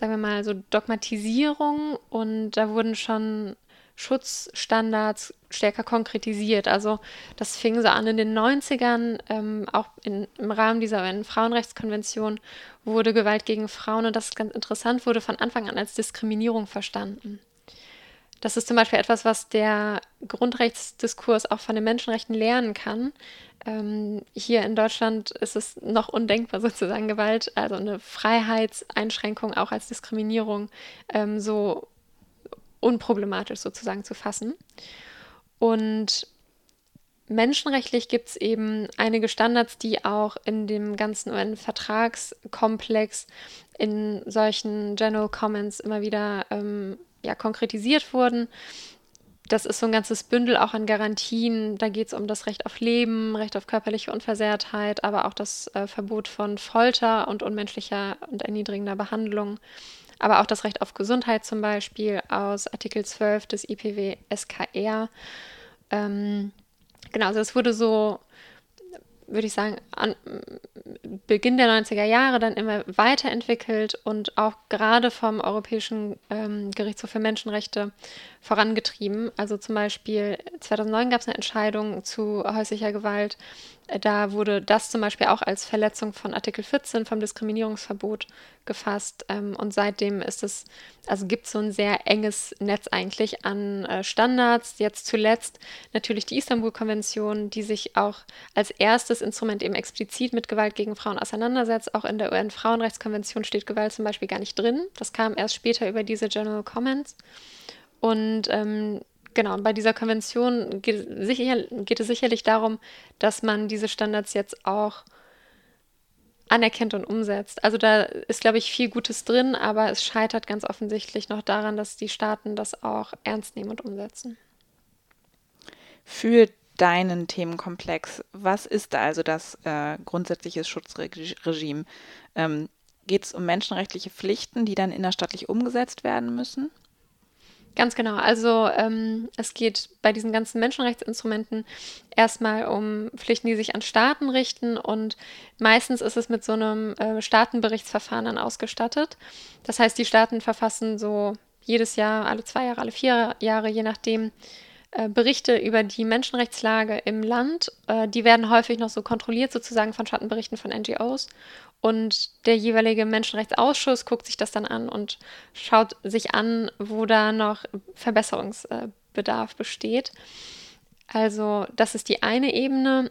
sagen wir mal, so Dogmatisierung und da wurden schon Schutzstandards stärker konkretisiert. Also das fing so an in den 90ern, ähm, auch in, im Rahmen dieser Frauenrechtskonvention wurde Gewalt gegen Frauen, und das ist ganz interessant, wurde von Anfang an als Diskriminierung verstanden. Das ist zum Beispiel etwas, was der Grundrechtsdiskurs auch von den Menschenrechten lernen kann. Ähm, hier in Deutschland ist es noch undenkbar, sozusagen Gewalt, also eine Freiheitseinschränkung auch als Diskriminierung ähm, so unproblematisch sozusagen zu fassen. Und menschenrechtlich gibt es eben einige Standards, die auch in dem ganzen UN-Vertragskomplex in solchen General Comments immer wieder ähm, ja, konkretisiert wurden. Das ist so ein ganzes Bündel auch an Garantien. Da geht es um das Recht auf Leben, Recht auf körperliche Unversehrtheit, aber auch das äh, Verbot von Folter und unmenschlicher und erniedrigender Behandlung. Aber auch das Recht auf Gesundheit zum Beispiel aus Artikel 12 des IPW SKR. Ähm, genau, also es wurde so würde ich sagen, an Beginn der 90er Jahre dann immer weiterentwickelt und auch gerade vom Europäischen ähm, Gerichtshof für Menschenrechte vorangetrieben. Also zum Beispiel 2009 gab es eine Entscheidung zu häuslicher Gewalt Da wurde das zum Beispiel auch als Verletzung von Artikel 14 vom Diskriminierungsverbot gefasst. Ähm, und seitdem ist es, also gibt es so ein sehr enges Netz eigentlich an äh, Standards. Jetzt zuletzt natürlich die Istanbul-Konvention, die sich auch als erstes Instrument eben explizit mit Gewalt gegen Frauen auseinandersetzt. Auch in der UN-Frauenrechtskonvention steht Gewalt zum Beispiel gar nicht drin. Das kam erst später über diese General Comments. Und ähm, genau, bei dieser Konvention geht, sicher, geht, es sicherlich darum, dass man diese Standards jetzt auch anerkennt und umsetzt. Also da ist, glaube ich, viel Gutes drin, aber es scheitert ganz offensichtlich noch daran, dass die Staaten das auch ernst nehmen und umsetzen. Für deinen Themenkomplex, was ist da also das äh, grundsätzliche Schutzregime? Ähm, Geht es um menschenrechtliche Pflichten, die dann innerstaatlich umgesetzt werden müssen? Ganz genau. Also ähm, es geht bei diesen ganzen Menschenrechtsinstrumenten erstmal um Pflichten, die sich an Staaten richten und meistens ist es mit so einem äh, Staatenberichtsverfahren dann ausgestattet. Das heißt, die Staaten verfassen so jedes Jahr, alle zwei Jahre, alle vier Jahre, je nachdem, äh, Berichte über die Menschenrechtslage im Land. Äh, die werden häufig noch so kontrolliert sozusagen von Schattenberichten von NGOs. Und der jeweilige Menschenrechtsausschuss guckt sich das dann an und schaut sich an, wo da noch Verbesserungsbedarf besteht. Also das ist die eine Ebene.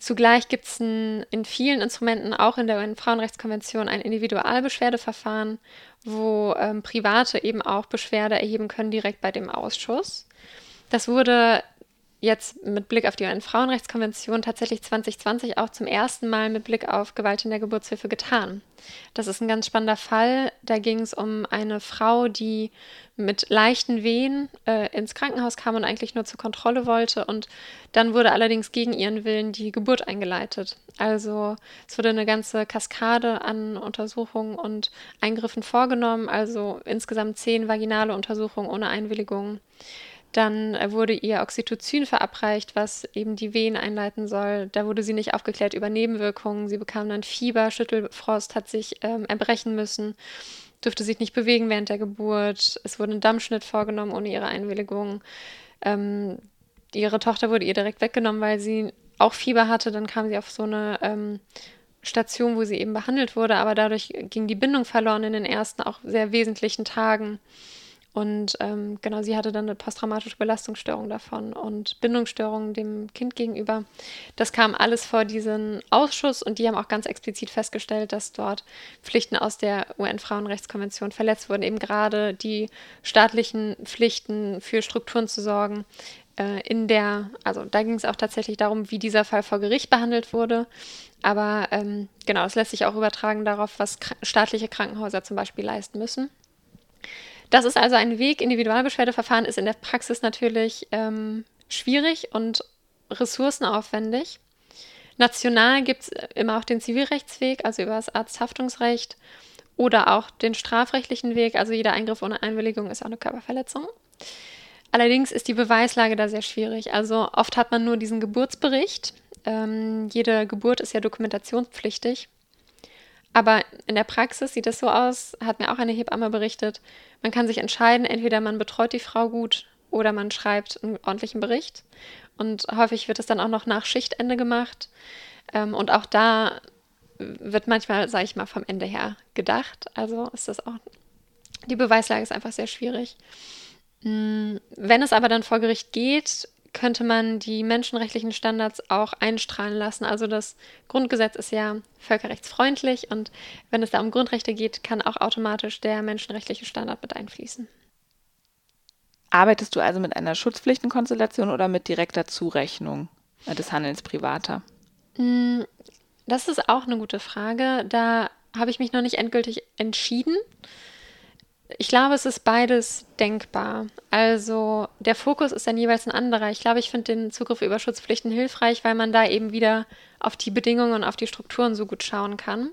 Zugleich gibt es in vielen Instrumenten, auch in der UN-Frauenrechtskonvention, ein Individualbeschwerdeverfahren, wo ähm, Private eben auch Beschwerde erheben können direkt bei dem Ausschuss. Das wurde jetzt mit Blick auf die UN-Frauenrechtskonvention tatsächlich 2020 auch zum ersten Mal mit Blick auf Gewalt in der Geburtshilfe getan. Das ist ein ganz spannender Fall. Da ging es um eine Frau, die mit leichten Wehen äh, ins Krankenhaus kam und eigentlich nur zur Kontrolle wollte. Und dann wurde allerdings gegen ihren Willen die Geburt eingeleitet. Also es wurde eine ganze Kaskade an Untersuchungen und Eingriffen vorgenommen, also insgesamt zehn vaginale Untersuchungen ohne Einwilligung. Dann äh, wurde ihr Oxytocin verabreicht, was eben die Wehen einleiten soll. Da wurde sie nicht aufgeklärt über Nebenwirkungen. Sie bekam dann Fieber, Schüttelfrost, hat sich ähm, erbrechen müssen, durfte sich nicht bewegen während der Geburt. Es wurde ein Dammschnitt vorgenommen ohne ihre Einwilligung. Ähm, ihre Tochter wurde ihr direkt weggenommen, weil sie auch Fieber hatte. Dann kam sie auf so eine ähm, Station, wo sie eben behandelt wurde, aber dadurch ging die Bindung verloren in den ersten auch sehr wesentlichen Tagen. Und ähm, genau, sie hatte dann eine posttraumatische Belastungsstörung davon und Bindungsstörungen dem Kind gegenüber. Das kam alles vor diesen Ausschuss und die haben auch ganz explizit festgestellt, dass dort Pflichten aus der UN-Frauenrechtskonvention verletzt wurden, eben gerade die staatlichen Pflichten für Strukturen zu sorgen. Äh, in der, also da ging es auch tatsächlich darum, wie dieser Fall vor Gericht behandelt wurde. Aber ähm, genau, es lässt sich auch übertragen darauf, was staatliche Krankenhäuser zum Beispiel leisten müssen. Das ist also ein Weg. Individualbeschwerdeverfahren ist in der Praxis natürlich ähm, schwierig und ressourcenaufwendig. National gibt es immer auch den Zivilrechtsweg, also über das Arzthaftungsrecht oder auch den strafrechtlichen Weg. Also jeder Eingriff ohne Einwilligung ist auch eine Körperverletzung. Allerdings ist die Beweislage da sehr schwierig. Also oft hat man nur diesen Geburtsbericht. Ähm, jede Geburt ist ja dokumentationspflichtig. Aber in der Praxis sieht es so aus, hat mir auch eine Hebamme berichtet, man kann sich entscheiden, entweder man betreut die Frau gut oder man schreibt einen ordentlichen Bericht. Und häufig wird es dann auch noch nach Schichtende gemacht. Ähm, und auch da wird manchmal, sage ich mal, vom Ende her gedacht. Also ist das auch, die Beweislage ist einfach sehr schwierig. Mm, wenn es aber dann vor Gericht geht, könnte man die menschenrechtlichen Standards auch einstrahlen lassen. Also das Grundgesetz ist ja völkerrechtsfreundlich und wenn es da um Grundrechte geht, kann auch automatisch der menschenrechtliche Standard mit einfließen. Arbeitest du also mit einer Schutzpflichtenkonstellation oder mit direkter Zurechnung des Handelns privater? Mm, das ist auch eine gute Frage. Da habe ich mich noch nicht endgültig entschieden. Ich glaube, es ist beides denkbar. Also der Fokus ist dann jeweils ein anderer. Ich glaube, ich finde den Zugriff über Schutzpflichten hilfreich, weil man da eben wieder auf die Bedingungen und auf die Strukturen so gut schauen kann.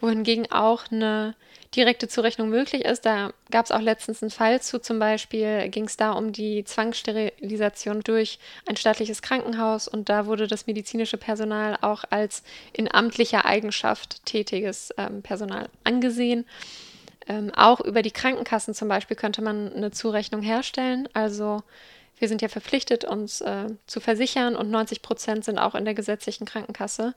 Wohingegen auch eine direkte Zurechnung möglich ist. Da gab es auch letztens einen Fall zu, zum Beispiel ging es da um die Zwangssterilisation durch ein staatliches Krankenhaus und da wurde das medizinische Personal auch als in amtlicher Eigenschaft tätiges ähm, Personal angesehen. Ähm, auch über die Krankenkassen zum Beispiel könnte man eine Zurechnung herstellen. Also wir sind ja verpflichtet, uns äh, zu versichern und 90 Prozent sind auch in der gesetzlichen Krankenkasse.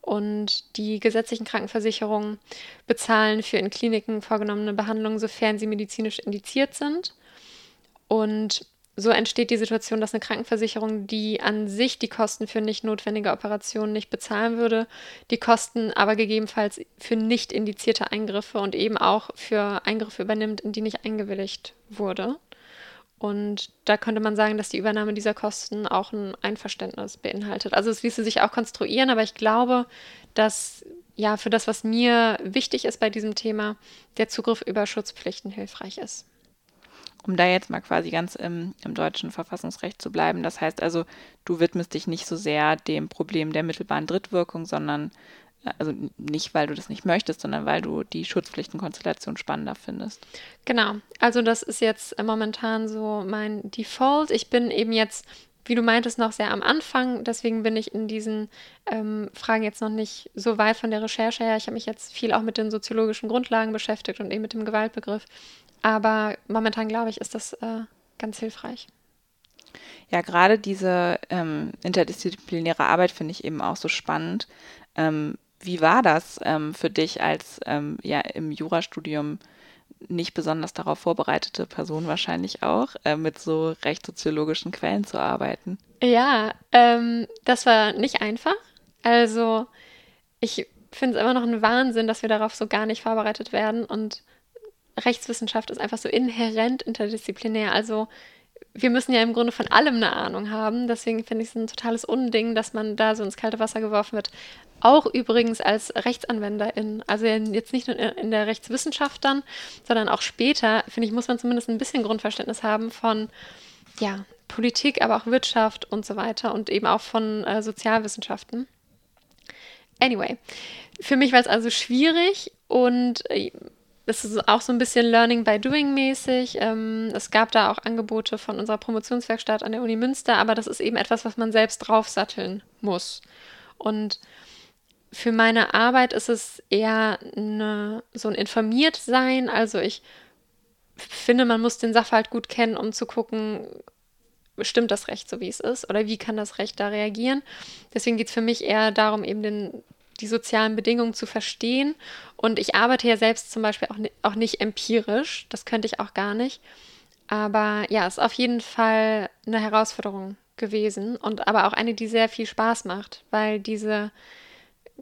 Und die gesetzlichen Krankenversicherungen bezahlen für in Kliniken vorgenommene Behandlungen, sofern sie medizinisch indiziert sind. Und so entsteht die Situation, dass eine Krankenversicherung, die an sich die Kosten für nicht notwendige Operationen nicht bezahlen würde, die Kosten aber gegebenenfalls für nicht indizierte Eingriffe und eben auch für Eingriffe übernimmt, in die nicht eingewilligt wurde. Und da könnte man sagen, dass die Übernahme dieser Kosten auch ein Einverständnis beinhaltet. Also es ließe sich auch konstruieren, aber ich glaube, dass ja für das, was mir wichtig ist bei diesem Thema, der Zugriff über Schutzpflichten hilfreich ist. Um da jetzt mal quasi ganz im, im deutschen Verfassungsrecht zu bleiben, das heißt also, du widmest dich nicht so sehr dem Problem der mittelbaren Drittwirkung, sondern also nicht, weil du das nicht möchtest, sondern weil du die Schutzpflichtenkonstellation spannender findest. Genau. Also das ist jetzt momentan so mein Default. Ich bin eben jetzt, wie du meintest, noch sehr am Anfang. Deswegen bin ich in diesen ähm, Fragen jetzt noch nicht so weit von der Recherche her. Ich habe mich jetzt viel auch mit den soziologischen Grundlagen beschäftigt und eben mit dem Gewaltbegriff. Aber momentan glaube ich, ist das äh, ganz hilfreich. Ja, gerade diese ähm, interdisziplinäre Arbeit finde ich eben auch so spannend, ähm, wie war das ähm, für dich als ähm, ja im Jurastudium nicht besonders darauf vorbereitete Person wahrscheinlich auch, äh, mit so rechtssoziologischen Quellen zu arbeiten? Ja, ähm, das war nicht einfach. Also ich finde es immer noch ein Wahnsinn, dass wir darauf so gar nicht vorbereitet werden. Und Rechtswissenschaft ist einfach so inhärent interdisziplinär. Also wir müssen ja im Grunde von allem eine Ahnung haben. Deswegen finde ich es ein totales Unding, dass man da so ins kalte Wasser geworfen wird. Auch übrigens als Rechtsanwenderin. Also jetzt nicht nur in der Rechtswissenschaft dann, sondern auch später, finde ich, muss man zumindest ein bisschen Grundverständnis haben von, ja, Politik, aber auch Wirtschaft und so weiter und eben auch von äh, Sozialwissenschaften. Anyway, für mich war es also schwierig und äh, das ist auch so ein bisschen Learning by Doing mäßig. Ähm, es gab da auch Angebote von unserer Promotionswerkstatt an der Uni Münster, aber das ist eben etwas, was man selbst draufsatteln muss. Und für meine Arbeit ist es eher eine, so ein Informiertsein. Also ich finde, man muss den Sachverhalt gut kennen, um zu gucken, stimmt das Recht so, wie es ist? Oder wie kann das Recht da reagieren? Deswegen geht es für mich eher darum, eben den die sozialen Bedingungen zu verstehen. Und ich arbeite ja selbst zum Beispiel auch, auch nicht empirisch, das könnte ich auch gar nicht. Aber ja, ist auf jeden Fall eine Herausforderung gewesen und aber auch eine, die sehr viel Spaß macht, weil diese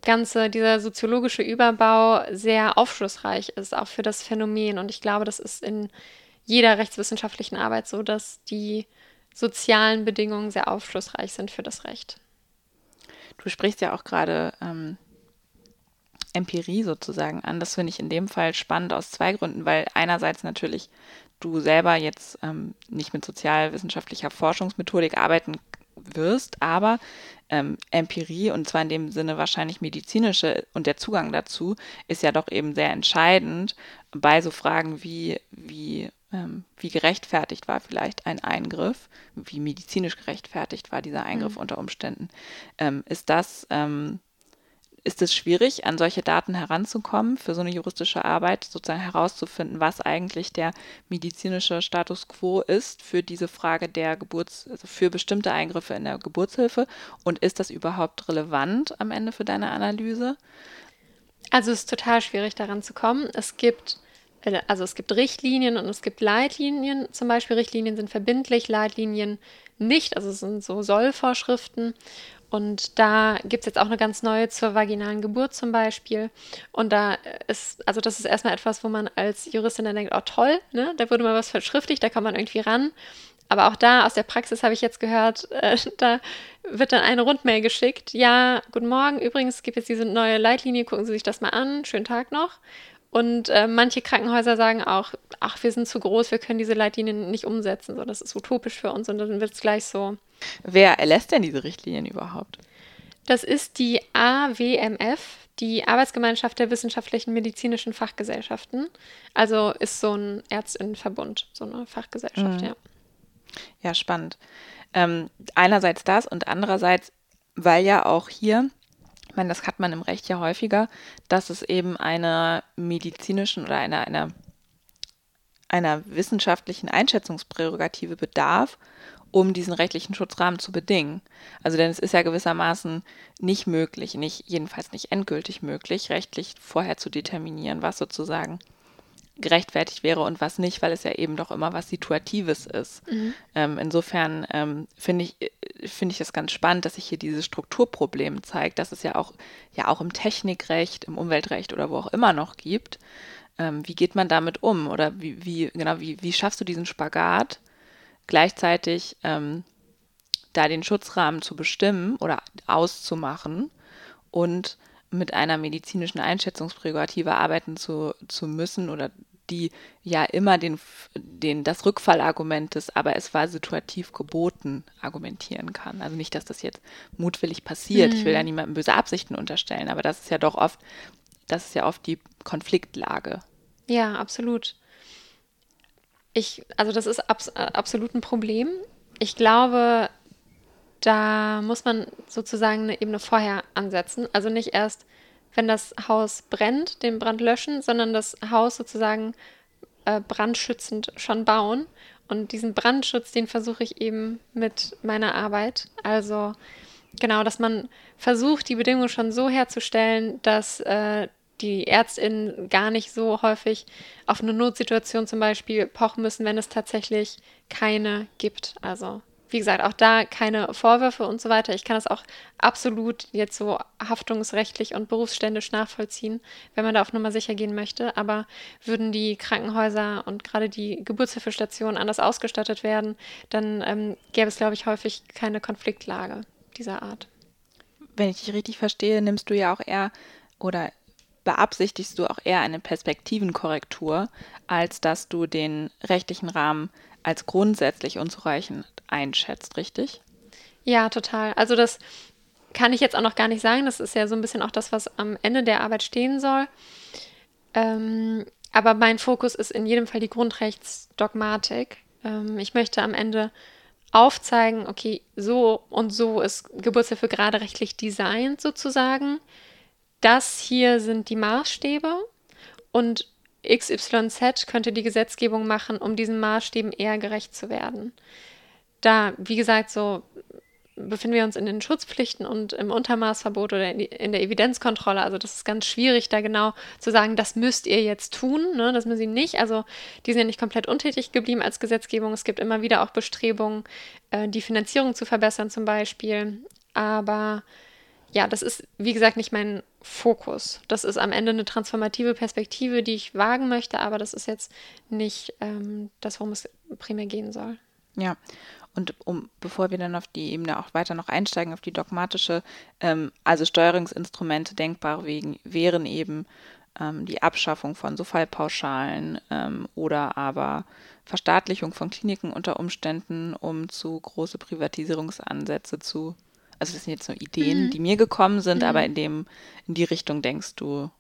ganze, dieser soziologische Überbau sehr aufschlussreich ist, auch für das Phänomen. Und ich glaube, das ist in jeder rechtswissenschaftlichen Arbeit so, dass die sozialen Bedingungen sehr aufschlussreich sind für das Recht. Du sprichst ja auch gerade ähm, Empirie sozusagen an. Das finde ich in dem Fall spannend aus zwei Gründen, weil einerseits natürlich du selber jetzt ähm, nicht mit sozialwissenschaftlicher Forschungsmethodik arbeiten wirst, aber ähm, Empirie und zwar in dem Sinne wahrscheinlich medizinische und der Zugang dazu ist ja doch eben sehr entscheidend bei so Fragen wie, wie, ähm, wie gerechtfertigt war vielleicht ein Eingriff, wie medizinisch gerechtfertigt war dieser Eingriff mhm. unter Umständen. Ähm, ist das ähm, ist es schwierig, an solche Daten heranzukommen, für so eine juristische Arbeit sozusagen herauszufinden, was eigentlich der medizinische Status quo ist für diese Frage der Geburts, also für bestimmte Eingriffe in der Geburtshilfe und ist das überhaupt relevant am Ende für deine Analyse? Also es ist total schwierig daran zu kommen. Es gibt äh, also es gibt Richtlinien und es gibt Leitlinien. Zum Beispiel Richtlinien sind verbindlich, Leitlinien nicht. Also es sind so Sollvorschriften. Und da gibt es jetzt auch eine ganz neue zur vaginalen Geburt zum Beispiel. Und da ist, also das ist erstmal etwas, wo man als Juristin dann denkt, oh toll, ne? da wurde mal was verschriftlicht, da kann man irgendwie ran. Aber auch da aus der Praxis habe ich jetzt gehört, äh, da wird dann eine Rundmail geschickt. Ja, guten Morgen, übrigens es gibt jetzt diese neue Leitlinie, gucken Sie sich das mal an, schönen Tag noch. Und äh, manche Krankenhäuser sagen auch, ach, wir sind zu groß, wir können diese Leitlinien nicht umsetzen. So, das ist utopisch für uns und dann wird es gleich so. Wer erlässt denn diese Richtlinien überhaupt? Das ist die AWMF, die Arbeitsgemeinschaft der wissenschaftlichen medizinischen Fachgesellschaften. Also ist so ein Ärztinnenverbund, so eine Fachgesellschaft, mhm. ja. Ja, spannend. Ähm, einerseits das und andererseits, weil ja auch hier ich meine, das hat man im Recht ja häufiger, dass es eben einer medizinischen oder einer, einer, einer wissenschaftlichen Einschätzungsprärogative bedarf, um diesen rechtlichen Schutzrahmen zu bedingen. Also denn es ist ja gewissermaßen nicht möglich, nicht jedenfalls nicht endgültig möglich, rechtlich vorher zu determinieren, was sozusagen gerechtfertigt wäre und was nicht, weil es ja eben doch immer was Situatives ist. Mhm. Ähm, insofern ähm, finde ich, finde ich das ganz spannend, dass sich hier dieses Strukturproblem zeigt, dass es ja auch, ja auch im Technikrecht, im Umweltrecht oder wo auch immer noch gibt. Ähm, wie geht man damit um? Oder wie, wie, genau, wie, wie schaffst du diesen Spagat, gleichzeitig ähm, da den Schutzrahmen zu bestimmen oder auszumachen und mit einer medizinischen Einschätzungsprärogative arbeiten zu, zu müssen oder die ja immer den, den, das Rückfallargument des, aber es war situativ geboten, argumentieren kann. Also nicht, dass das jetzt mutwillig passiert. Mhm. Ich will ja mhm. niemandem böse Absichten unterstellen, aber das ist ja doch oft, das ist ja oft die Konfliktlage. Ja, absolut. Ich, also das ist abs absolut ein Problem. Ich glaube, da muss man sozusagen eine Ebene vorher ansetzen. Also nicht erst wenn das Haus brennt, den Brand löschen, sondern das Haus sozusagen äh, brandschützend schon bauen. Und diesen Brandschutz, den versuche ich eben mit meiner Arbeit. Also genau, dass man versucht, die Bedingungen schon so herzustellen, dass äh, die ÄrztInnen gar nicht so häufig auf eine Notsituation zum Beispiel pochen müssen, wenn es tatsächlich keine gibt. Also wie gesagt, auch da keine Vorwürfe und so weiter. Ich kann das auch absolut jetzt so haftungsrechtlich und berufsständisch nachvollziehen, wenn man da auf Nummer sicher gehen möchte. Aber würden die Krankenhäuser und gerade die Geburtshilfestationen anders ausgestattet werden, dann ähm, gäbe es, glaube ich, häufig keine Konfliktlage dieser Art. Wenn ich dich richtig verstehe, nimmst du ja auch eher oder beabsichtigst du auch eher eine Perspektivenkorrektur, als dass du den rechtlichen Rahmen als grundsätzlich unzureichend einschätzt, richtig? Ja, total. Also das kann ich jetzt auch noch gar nicht sagen. Das ist ja so ein bisschen auch das, was am Ende der Arbeit stehen soll. Ähm, aber mein Fokus ist in jedem Fall die Grundrechtsdogmatik. Ähm, ich möchte am Ende aufzeigen, okay, so und so ist Geburtshilfe gerade rechtlich designt sozusagen. Das hier sind die Maßstäbe und XYZ könnte die Gesetzgebung machen, um diesen Maßstäben eher gerecht zu werden. Da, wie gesagt, so befinden wir uns in den Schutzpflichten und im Untermaßverbot oder in, der Evidenzkontrolle. Also das ist ganz schwierig, da genau zu sagen, das müsst ihr jetzt tun, ne? das müssen sie nicht. Also die sind ja nicht komplett untätig geblieben als Gesetzgebung. Es gibt immer wieder auch Bestrebungen, äh, die Finanzierung zu verbessern zum Beispiel. Aber ja, das ist, wie gesagt, nicht mein Fokus. Das ist am Ende eine transformative Perspektive, die ich wagen möchte, aber das ist jetzt nicht ähm, das, worum es primär gehen soll. Ja, und um, bevor wir dann auf die Ebene auch weiter noch einsteigen, auf die dogmatische, ähm, also Steuerungsinstrumente denkbar wegen, wären eben ähm, die Abschaffung von so Fallpauschalen ähm, oder aber Verstaatlichung von Kliniken unter Umständen, um zu große Privatisierungsansätze zu also das sind jetzt nur Ideen, mhm. die mir gekommen sind, mhm. aber in dem, in die Richtung denkst du.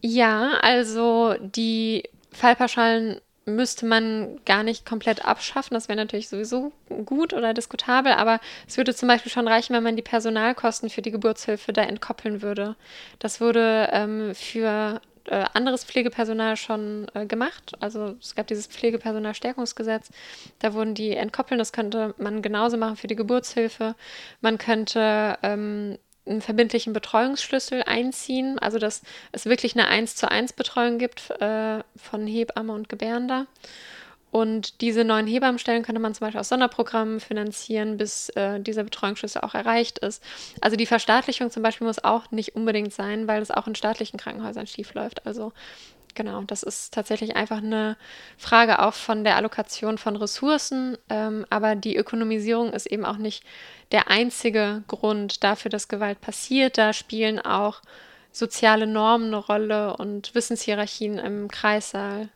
Ja, also die Fallpauschalen müsste man gar nicht komplett abschaffen. Das wäre natürlich sowieso gut oder diskutabel, aber es würde zum Beispiel schon reichen, wenn man die Personalkosten für die Geburtshilfe da entkoppeln würde. Das würde ähm, für äh, anderes Pflegepersonal schon äh, gemacht. Also es gab dieses Pflegepersonalstärkungsgesetz, da wurden die entkoppeln. Das könnte man genauso machen für die Geburtshilfe. Man könnte ähm, einen verbindlichen Betreuungsschlüssel einziehen, also dass es wirklich eine 1 zu 1 Betreuung gibt äh, von Hebamme und Gebärender. Und diese neuen Hebammenstellen könnte man zum Beispiel aus Sonderprogrammen finanzieren, bis äh, dieser Betreuungsschlüssel auch erreicht ist. Also die Verstaatlichung zum Beispiel muss auch nicht unbedingt sein, weil es auch in staatlichen Krankenhäusern schief läuft. Also genau, das ist tatsächlich einfach eine Frage auch von der Allokation von Ressourcen. Ähm, aber die Ökonomisierung ist eben auch nicht der einzige Grund dafür, dass Gewalt passiert. Da spielen auch soziale Normen eine Rolle und Wissenshierarchien im Kreissaal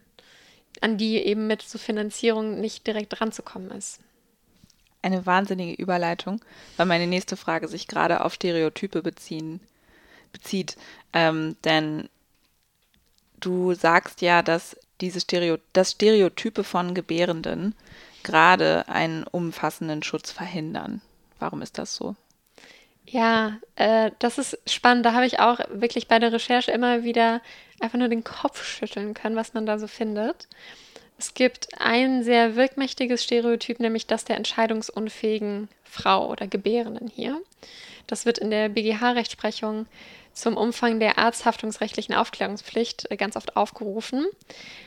an die eben mit zur Finanzierung nicht direkt ranzukommen ist. Eine wahnsinnige Überleitung, weil meine nächste Frage sich gerade auf Stereotype beziehen, bezieht. Ähm, denn du sagst ja, dass diese Stereo, das Stereotype von Gebärenden gerade einen umfassenden Schutz verhindern. Warum ist das so? Ja, äh, das ist spannend. Da habe ich auch wirklich bei der Recherche immer wieder einfach nur den Kopf schütteln können, was man da so findet. Es gibt ein sehr wirkmächtiges Stereotyp, nämlich das der entscheidungsunfähigen Frau oder Gebärenden hier. Das wird in der BGH-Rechtsprechung zum Umfang der arzthaftungsrechtlichen Aufklärungspflicht äh, ganz oft aufgerufen.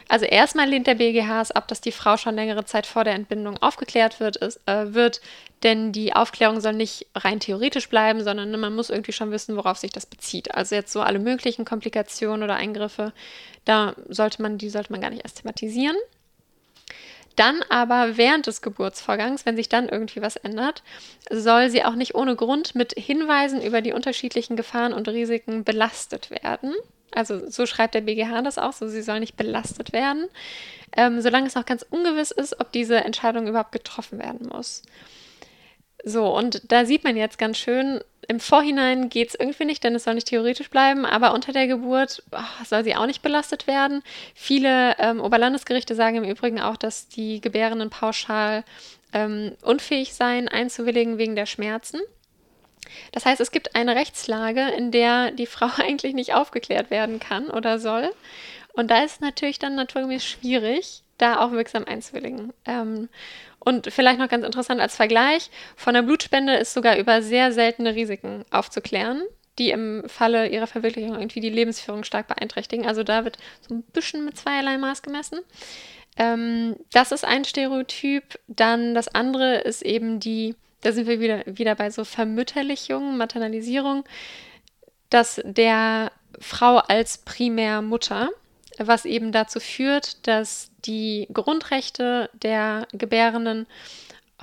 Also erstmal lehnt der BGH es ab, dass die Frau schon längere Zeit vor der Entbindung aufgeklärt wird, ist, äh, wird, denn die Aufklärung soll nicht rein theoretisch bleiben, sondern ne, man muss irgendwie schon wissen, worauf sich das bezieht. Also jetzt so alle möglichen Komplikationen oder Eingriffe, da sollte man, die sollte man gar nicht erst thematisieren. Dann aber während des Geburtsvorgangs, wenn sich dann irgendwie was ändert, soll sie auch nicht ohne Grund mit Hinweisen über die unterschiedlichen Gefahren und Risiken belastet werden. Also so schreibt der BGH das auch, so sie soll nicht belastet werden, ähm, solange es noch ganz ungewiss ist, ob diese Entscheidung überhaupt getroffen werden muss. So, und da sieht man jetzt ganz schön, im Vorhinein geht es irgendwie nicht, denn es soll nicht theoretisch bleiben, aber unter der Geburt oh, soll sie auch nicht belastet werden. Viele ähm, Oberlandesgerichte sagen im Übrigen auch, dass die Gebärenden pauschal ähm, unfähig seien, einzuwilligen wegen der Schmerzen. Das heißt, es gibt eine Rechtslage, in der die Frau eigentlich nicht aufgeklärt werden kann oder soll. Und da ist es natürlich dann naturgemäß schwierig, da auch wirksam einzuwilligen. Ähm, und vielleicht noch ganz interessant als Vergleich, von der Blutspende ist sogar über sehr seltene Risiken aufzuklären, die im Falle ihrer Verwirklichung irgendwie die Lebensführung stark beeinträchtigen. Also da wird so ein bisschen mit zweierlei Maß gemessen. Ähm, das ist ein Stereotyp. Dann das andere ist eben die, da sind wir wieder, wieder bei so Vermütterlichung, Maternalisierung, dass der Frau als Primärmutter was eben dazu führt, dass die Grundrechte der Gebärenden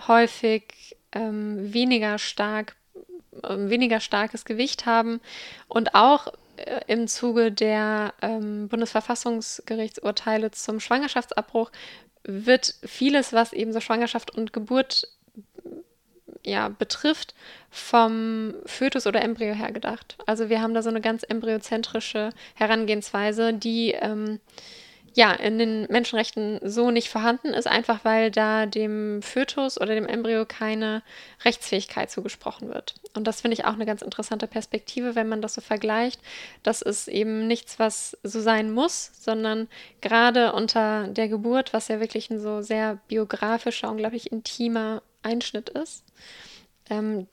häufig ähm, weniger stark äh, weniger starkes Gewicht haben und auch äh, im Zuge der ähm, Bundesverfassungsgerichtsurteile zum Schwangerschaftsabbruch wird vieles, was eben so Schwangerschaft und Geburt ja, betrifft, vom Fötus oder Embryo her gedacht. Also wir haben da so eine ganz embryozentrische Herangehensweise, die ähm, ja in den Menschenrechten so nicht vorhanden ist, einfach weil da dem Fötus oder dem Embryo keine Rechtsfähigkeit zugesprochen wird. Und das finde ich auch eine ganz interessante Perspektive, wenn man das so vergleicht. Das ist eben nichts, was so sein muss, sondern gerade unter der Geburt, was ja wirklich ein so sehr biografischer, unglaublich intimer Einschnitt ist. Ähm,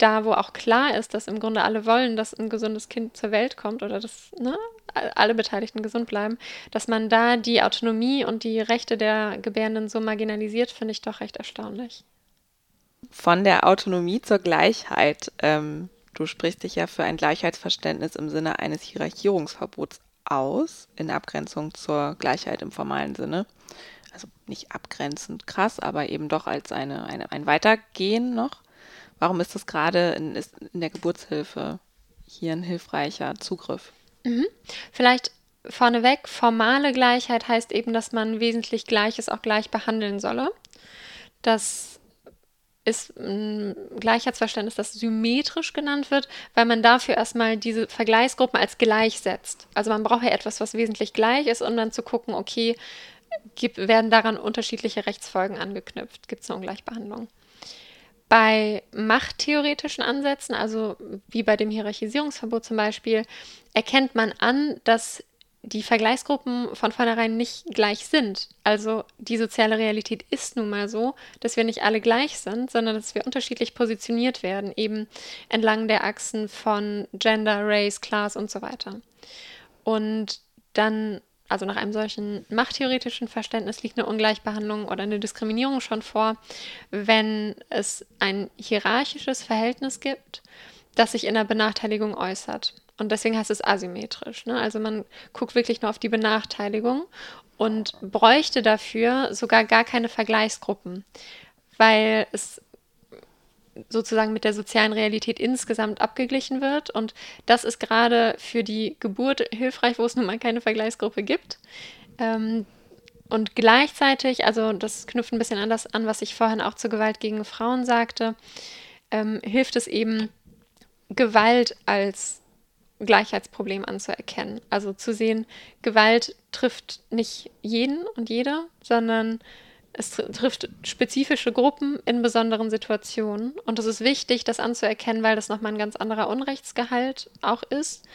da, wo auch klar ist, dass im Grunde alle wollen, dass ein gesundes Kind zur Welt kommt oder dass ne, alle Beteiligten gesund bleiben, dass man da die Autonomie und die Rechte der Gebärenden so marginalisiert, finde ich doch recht erstaunlich. Von der Autonomie zur Gleichheit. Ähm, du sprichst dich ja für ein Gleichheitsverständnis im Sinne eines Hierarchierungsverbots aus, in Abgrenzung zur Gleichheit im formalen Sinne also nicht abgrenzend krass, aber eben doch als eine, eine, ein Weitergehen noch. Warum ist das gerade in, in der Geburtshilfe hier ein hilfreicher Zugriff? Mhm. Vielleicht vorneweg, formale Gleichheit heißt eben, dass man wesentlich Gleiches auch gleich behandeln solle. Das ist ein Gleichheitsverständnis, das symmetrisch genannt wird, weil man dafür erstmal diese Vergleichsgruppen als gleich setzt. Also man braucht ja etwas, was wesentlich gleich ist, um dann zu gucken, okay, gibt, werden daran unterschiedliche Rechtsfolgen angeknüpft. Gibt es eine Ungleichbehandlung? Bei machttheoretischen Ansätzen, also wie bei dem Hierarchisierungsverbot zum Beispiel, erkennt man an, dass die Vergleichsgruppen von vornherein nicht gleich sind. Also die soziale Realität ist nun mal so, dass wir nicht alle gleich sind, sondern dass wir unterschiedlich positioniert werden, eben entlang der Achsen von Gender, Race, Class und so weiter. Und dann also nach einem solchen machttheoretischen Verständnis liegt eine Ungleichbehandlung oder eine Diskriminierung schon vor, wenn es ein hierarchisches Verhältnis gibt, das sich in der Benachteiligung äußert. Und deswegen heißt es asymmetrisch. Ne? Also man guckt wirklich nur auf die Benachteiligung und bräuchte dafür sogar gar keine Vergleichsgruppen, weil es sozusagen mit der sozialen Realität insgesamt abgeglichen wird. Und das ist gerade für die Geburt hilfreich, wo es nun mal keine Vergleichsgruppe gibt. Ähm, und gleichzeitig, also das knüpft ein bisschen an das an, was ich vorhin auch zur Gewalt gegen Frauen sagte, ähm, hilft es eben, Gewalt als Gleichheitsproblem anzuerkennen. Also zu sehen, Gewalt trifft nicht jeden und jede, sondern es trifft spezifische Gruppen in besonderen Situationen. Und es ist wichtig, das anzuerkennen, weil das nochmal ein ganz anderer Unrechtsgehalt auch ist.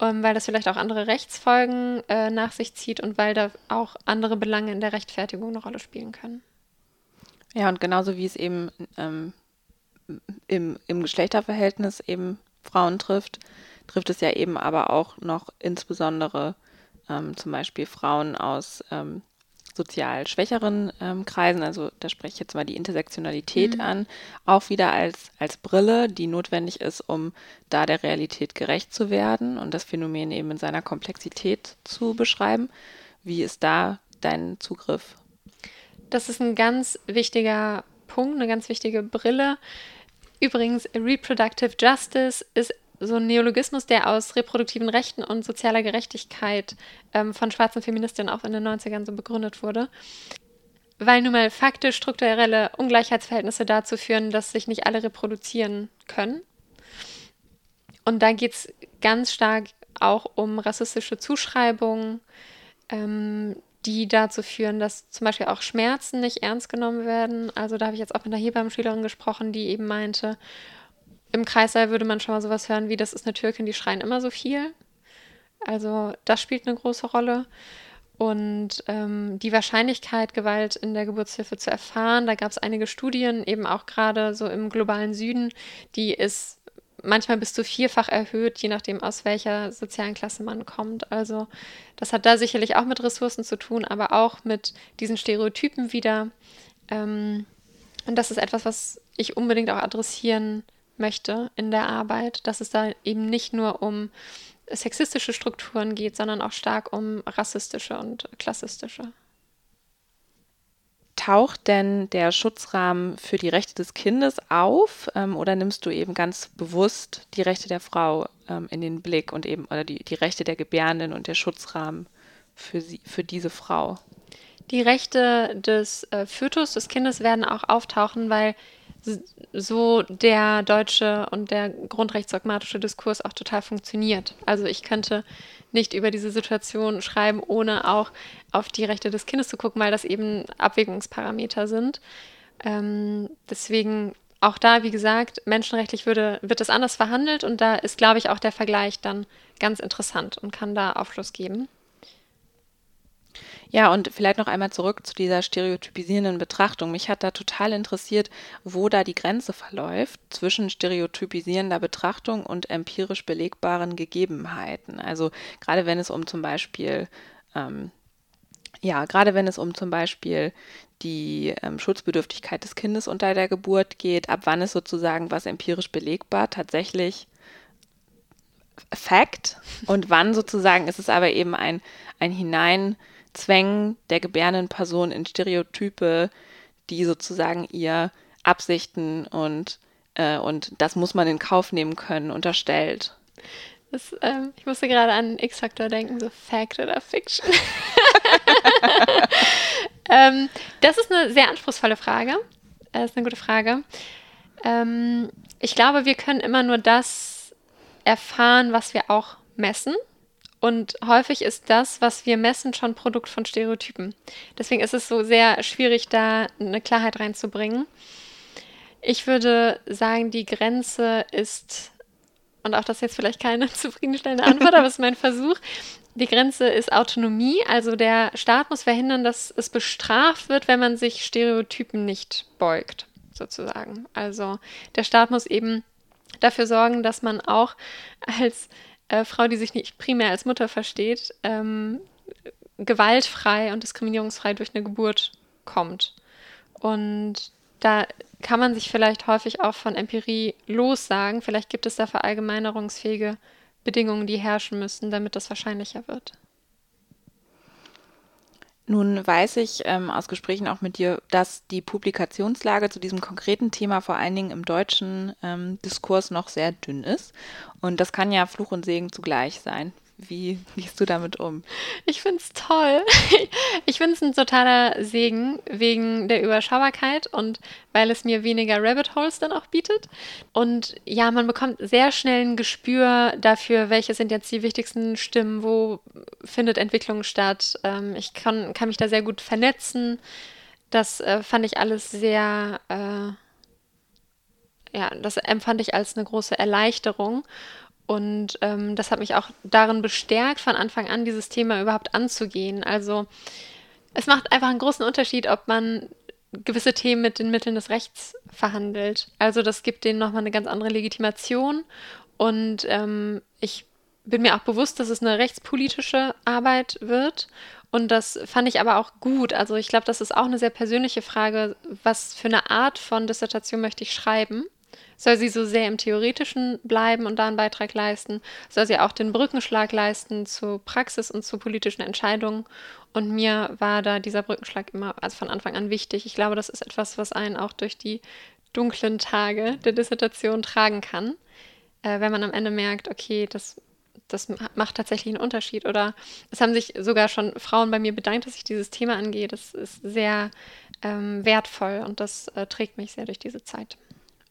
ähm, weil das vielleicht auch andere Rechtsfolgen äh, nach sich zieht und weil da auch andere Belange in der Rechtfertigung eine Rolle spielen können. Ja, und genauso wie es eben ähm, im, im Geschlechterverhältnis eben Frauen trifft, trifft es ja eben aber auch noch insbesondere ähm, zum Beispiel Frauen aus ähm, sozial schwächeren ähm, Kreisen, also da spreche ich jetzt mal die Intersektionalität mhm. an, auch wieder als, als Brille, die notwendig ist, um da der Realität gerecht zu werden und das Phänomen eben in seiner Komplexität zu beschreiben. Wie ist da dein Zugriff? Das ist ein ganz wichtiger Punkt, eine ganz wichtige Brille. Übrigens, Reproductive Justice ist so ein Neologismus, der aus reproduktiven Rechten und sozialer Gerechtigkeit ähm, von schwarzen Feministinnen auch in den 90ern so begründet wurde. Weil nun mal faktisch strukturelle Ungleichheitsverhältnisse dazu führen, dass sich nicht alle reproduzieren können. Und da geht es ganz stark auch um rassistische Zuschreibungen, ähm, die dazu führen, dass zum Beispiel auch Schmerzen nicht ernst genommen werden. Also da habe ich jetzt auch mit einer Hebammenschülerin gesprochen, die eben meinte, im Kreissaal würde man schon mal sowas hören wie, das ist eine Türkin, die schreien immer so viel. Also das spielt eine große Rolle. Und ähm, die Wahrscheinlichkeit, Gewalt in der Geburtshilfe zu erfahren, da gab es einige Studien, eben auch gerade so im globalen Süden, die ist manchmal bis zu vierfach erhöht, je nachdem, aus welcher sozialen Klasse man kommt. Also das hat da sicherlich auch mit Ressourcen zu tun, aber auch mit diesen Stereotypen wieder. Ähm, und das ist etwas, was ich unbedingt auch adressieren möchte in der Arbeit, dass es da eben nicht nur um sexistische Strukturen geht, sondern auch stark um rassistische und klassistische. Taucht denn der Schutzrahmen für die Rechte des Kindes auf ähm, oder nimmst du eben ganz bewusst die Rechte der Frau ähm, in den Blick und eben oder die, die Rechte der Gebärenden und der Schutzrahmen für, sie, für diese Frau? Die Rechte des äh, Fötus, des Kindes werden auch auftauchen, weil so der deutsche und der grundrechtsdogmatische Diskurs auch total funktioniert. Also ich könnte nicht über diese Situation schreiben, ohne auch auf die Rechte des Kindes zu gucken, weil das eben Abwägungsparameter sind. Ähm, deswegen auch da, wie gesagt, menschenrechtlich würde, wird das anders verhandelt und da ist, glaube ich, auch der Vergleich dann ganz interessant und kann da Aufschluss geben. Ja, und vielleicht noch einmal zurück zu dieser stereotypisierenden Betrachtung. Mich hat da total interessiert, wo da die Grenze verläuft zwischen stereotypisierender Betrachtung und empirisch belegbaren Gegebenheiten. Also gerade wenn es um zum Beispiel ähm, ja, gerade wenn es um zum Beispiel die ähm, Schutzbedürftigkeit des Kindes unter der Geburt geht, ab wann ist sozusagen was empirisch belegbar tatsächlich Fact und wann sozusagen ist es aber eben ein, ein Hinein Zwängen der gebärenden Person in Stereotype, die sozusagen ihr Absichten und, äh, und das muss man in Kauf nehmen können, unterstellt. Das, ähm, ich musste gerade an X-Factor denken, so Fact oder Fiction. ähm, das ist eine sehr anspruchsvolle Frage. Das ist eine gute Frage. Ähm, ich glaube, wir können immer nur das erfahren, was wir auch messen. Und häufig ist das, was wir messen, schon Produkt von Stereotypen. Deswegen ist es so sehr schwierig, da eine Klarheit reinzubringen. Ich würde sagen, die Grenze ist, und auch das ist jetzt vielleicht keine zufriedenstellende Antwort, aber es ist mein Versuch, die Grenze ist Autonomie. Also der Staat muss verhindern, dass es bestraft wird, wenn man sich Stereotypen nicht beugt, sozusagen. Also der Staat muss eben dafür sorgen, dass man auch als äh, Frau, die sich nicht primär als Mutter versteht, ähm, gewaltfrei und diskriminierungsfrei durch eine Geburt kommt. Und da kann man sich vielleicht häufig auch von Empirie lossagen. Vielleicht gibt es da verallgemeinerungsfähige Bedingungen, die herrschen müssen, damit das wahrscheinlicher wird. Nun weiß ich ähm, aus Gesprächen auch mit dir, dass die Publikationslage zu diesem konkreten Thema vor allen Dingen im deutschen ähm, Diskurs noch sehr dünn ist. Und das kann ja Fluch und Segen zugleich sein. Wie gehst du damit um? Ich finde es toll. Ich finde es ein totaler Segen wegen der Überschaubarkeit und weil es mir weniger Rabbit Holes dann auch bietet. Und ja, man bekommt sehr schnell ein Gespür dafür, welche sind jetzt die wichtigsten Stimmen, wo findet Entwicklung statt. Ähm, ich kann, kann mich da sehr gut vernetzen. Das äh, fand ich alles sehr, äh, ja, das empfand ich als eine große Erleichterung. Und ähm, das hat mich auch darin bestärkt, von Anfang an dieses Thema überhaupt anzugehen. Also es macht einfach einen großen Unterschied, ob man gewisse Themen mit den Mitteln des Rechts verhandelt. Also das gibt denen nochmal eine ganz andere Legitimation. Und ähm, ich bin mir auch bewusst, dass es eine rechtspolitische Arbeit wird. Und das fand ich aber auch gut. Also ich glaube, das ist auch eine sehr persönliche Frage, was für eine Art von Dissertation möchte ich schreiben. Soll sie so sehr im Theoretischen bleiben und da einen Beitrag leisten? Soll sie auch den Brückenschlag leisten zu Praxis und zu politischen Entscheidungen? Und mir war da dieser Brückenschlag immer, also von Anfang an wichtig. Ich glaube, das ist etwas, was einen auch durch die dunklen Tage der Dissertation tragen kann. Äh, wenn man am Ende merkt, okay, das, das macht tatsächlich einen Unterschied. Oder es haben sich sogar schon Frauen bei mir bedankt, dass ich dieses Thema angehe. Das ist sehr ähm, wertvoll und das äh, trägt mich sehr durch diese Zeit.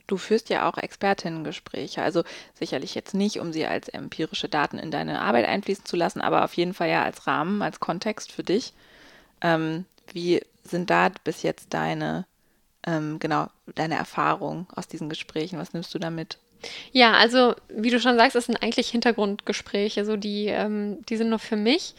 Du führst ja auch Expertinnengespräche, also sicherlich jetzt nicht, um sie als empirische Daten in deine Arbeit einfließen zu lassen, aber auf jeden Fall ja als Rahmen, als Kontext für dich. Ähm, wie sind da bis jetzt deine, ähm, genau, deine Erfahrungen aus diesen Gesprächen? Was nimmst du damit? Ja, also wie du schon sagst, es sind eigentlich Hintergrundgespräche, so die, ähm, die sind nur für mich.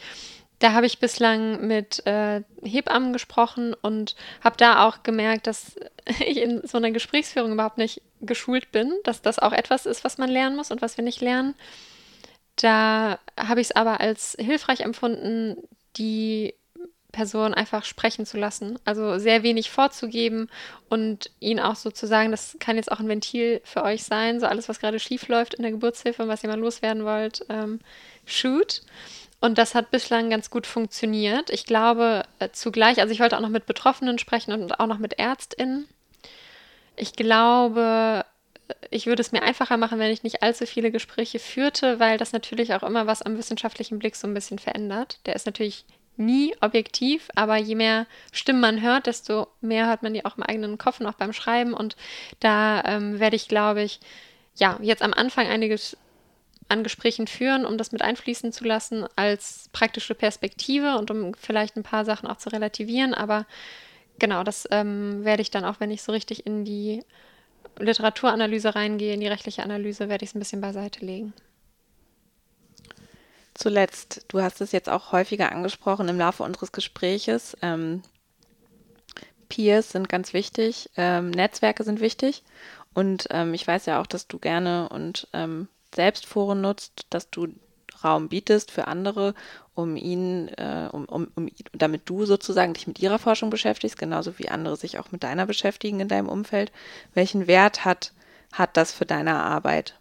Da habe ich bislang mit äh, Hebammen gesprochen und habe da auch gemerkt, dass ich in so einer Gesprächsführung überhaupt nicht geschult bin, dass das auch etwas ist, was man lernen muss und was wir nicht lernen. Da habe ich es aber als hilfreich empfunden, die Person einfach sprechen zu lassen. Also sehr wenig vorzugeben und ihnen auch so zu sagen, das kann jetzt auch ein Ventil für euch sein, so alles, was gerade schief läuft in der Geburtshilfe und was ihr mal loswerden wollt, ähm, shoot. Und das hat bislang ganz gut funktioniert. Ich glaube äh, zugleich, also ich wollte auch noch mit Betroffenen sprechen und auch noch mit ÄrztInnen. Ich glaube, äh, ich würde es mir einfacher machen, wenn ich nicht allzu viele Gespräche führte, weil das natürlich auch immer was am wissenschaftlichen Blick so ein bisschen verändert. Der ist natürlich nie objektiv, aber je mehr Stimmen man hört, desto mehr hört man die auch im eigenen Kopf und auch beim Schreiben. Und da ähm, werde ich, glaube ich, ja, jetzt am Anfang einiges an Gesprächen führen, um das mit einfließen zu lassen als praktische Perspektive und um vielleicht ein paar Sachen auch zu relativieren. Aber genau, das ähm, werde ich dann auch, wenn ich so richtig in die Literaturanalyse reingehe, in die rechtliche Analyse, werde ich es ein bisschen beiseite legen. Zuletzt, du hast es jetzt auch häufiger angesprochen im Laufe unseres Gespräches. Ähm, Peers sind ganz wichtig, ähm, Netzwerke sind wichtig. Und ähm, ich weiß ja auch, dass du gerne und ähm, selbst Foren nutzt, dass du Raum bietest für andere, um ihnen, äh, um, um, um, damit du sozusagen dich mit ihrer Forschung beschäftigst, genauso wie andere sich auch mit deiner beschäftigen in deinem Umfeld. Welchen Wert hat, hat das für deine Arbeit?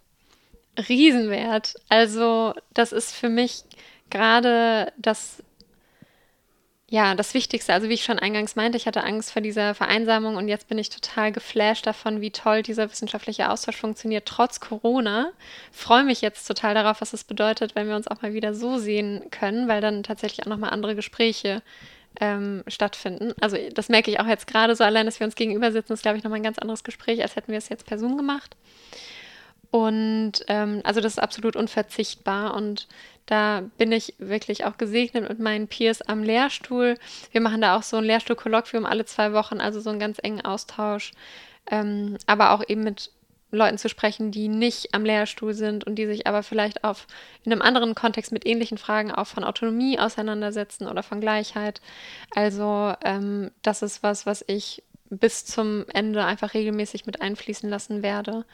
Riesenwert. Also, das ist für mich gerade das ja, das Wichtigste, also wie ich schon eingangs meinte, ich hatte Angst vor dieser Vereinsamung und jetzt bin ich total geflasht davon, wie toll dieser wissenschaftliche Austausch funktioniert, trotz Corona. Freue mich jetzt total darauf, was es bedeutet, wenn wir uns auch mal wieder so sehen können, weil dann tatsächlich auch nochmal andere Gespräche ähm, stattfinden. Also das merke ich auch jetzt gerade so allein, dass wir uns gegenüber sitzen, ist, glaube ich, nochmal ein ganz anderes Gespräch, als hätten wir es jetzt per Zoom gemacht. Und ähm, also das ist absolut unverzichtbar und da bin ich wirklich auch gesegnet mit meinen Peers am Lehrstuhl. Wir machen da auch so ein Lehrstuhl-Kolloquium alle zwei Wochen, also so einen ganz engen Austausch. Ähm, aber auch eben mit Leuten zu sprechen, die nicht am Lehrstuhl sind und die sich aber vielleicht auf in einem anderen Kontext mit ähnlichen Fragen auch von Autonomie auseinandersetzen oder von Gleichheit. Also ähm, das ist was, was ich bis zum Ende einfach regelmäßig mit einfließen lassen werde,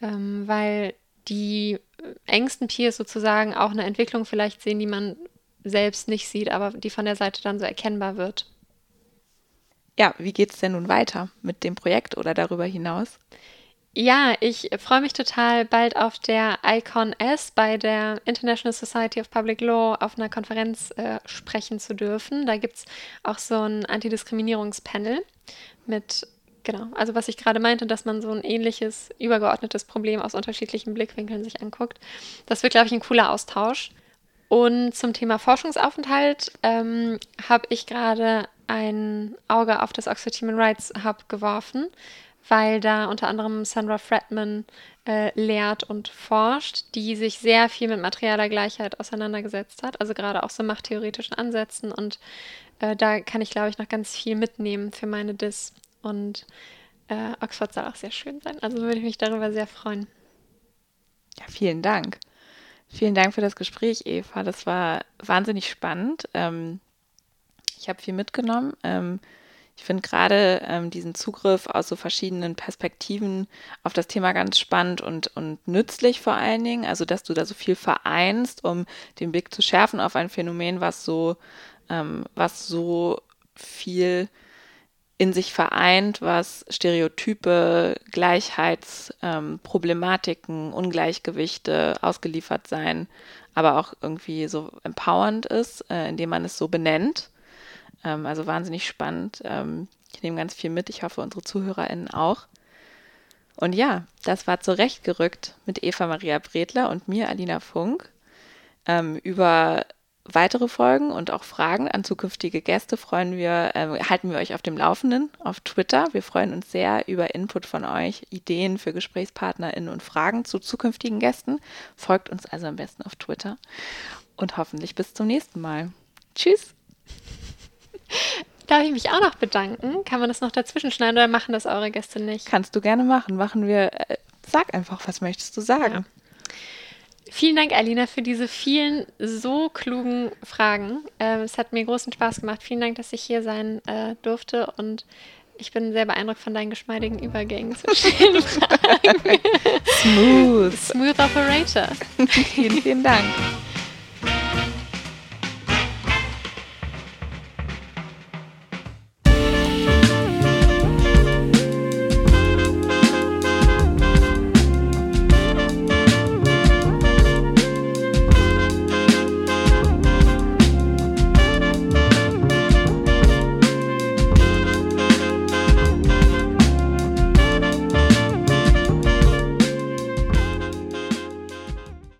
ähm, weil die engsten Peers sozusagen auch eine Entwicklung vielleicht sehen, die man selbst nicht sieht, aber die von der Seite dann so erkennbar wird. Ja, wie geht es denn nun weiter mit dem Projekt oder darüber hinaus? Ja, ich freue mich total, bald auf der ICON S bei der International Society of Public Law auf einer Konferenz äh, sprechen zu dürfen. Da gibt es auch so ein Antidiskriminierungspanel mit Genau, also was ich gerade meinte, dass man so ein ähnliches, übergeordnetes Problem aus unterschiedlichen Blickwinkeln sich anguckt. Das wird, glaube ich, ein cooler Austausch. Und zum Thema Forschungsaufenthalt ähm, habe ich gerade ein Auge auf das Oxford Human Rights Hub geworfen, weil da unter anderem Sandra Fredman äh, lehrt und forscht, die sich sehr viel mit materialer Gleichheit auseinandergesetzt hat, also gerade auch so machttheoretischen Ansätzen. Und äh, da kann ich, glaube ich, noch ganz viel mitnehmen für meine Dis. Und äh, Oxford soll auch sehr schön sein. Also würde ich mich darüber sehr freuen. Ja, vielen Dank. Vielen Dank für das Gespräch, Eva. Das war wahnsinnig spannend. Ähm, ich habe viel mitgenommen. Ähm, ich finde gerade ähm, diesen Zugriff aus so verschiedenen Perspektiven auf das Thema ganz spannend und, und nützlich vor allen Dingen. Also, dass du da so viel vereinst, um den Blick zu schärfen auf ein Phänomen, was so, ähm, was so viel in sich vereint, was Stereotype, Gleichheitsproblematiken, ähm, Ungleichgewichte, ausgeliefert sein, aber auch irgendwie so empowernd ist, äh, indem man es so benennt. Ähm, also wahnsinnig spannend. Ähm, ich nehme ganz viel mit. Ich hoffe, unsere ZuhörerInnen auch. Und ja, das war zurechtgerückt mit Eva Maria Bredler und mir, Alina Funk, ähm, über weitere Folgen und auch Fragen an zukünftige Gäste freuen wir, äh, halten wir euch auf dem Laufenden auf Twitter. Wir freuen uns sehr über Input von euch, Ideen für GesprächspartnerInnen und Fragen zu zukünftigen Gästen. Folgt uns also am besten auf Twitter und hoffentlich bis zum nächsten Mal. Tschüss! Darf ich mich auch noch bedanken? Kann man das noch dazwischen schneiden oder machen das eure Gäste nicht? Kannst du gerne machen. Machen wir. Äh, sag einfach, was möchtest du sagen? Ja. Vielen Dank, Alina, für diese vielen so klugen Fragen. Ähm, es hat mir großen Spaß gemacht. Vielen Dank, dass ich hier sein äh, durfte und ich bin sehr beeindruckt von deinen geschmeidigen Übergängen zwischen den Fragen. Smooth. Smooth Operator. vielen, vielen Dank.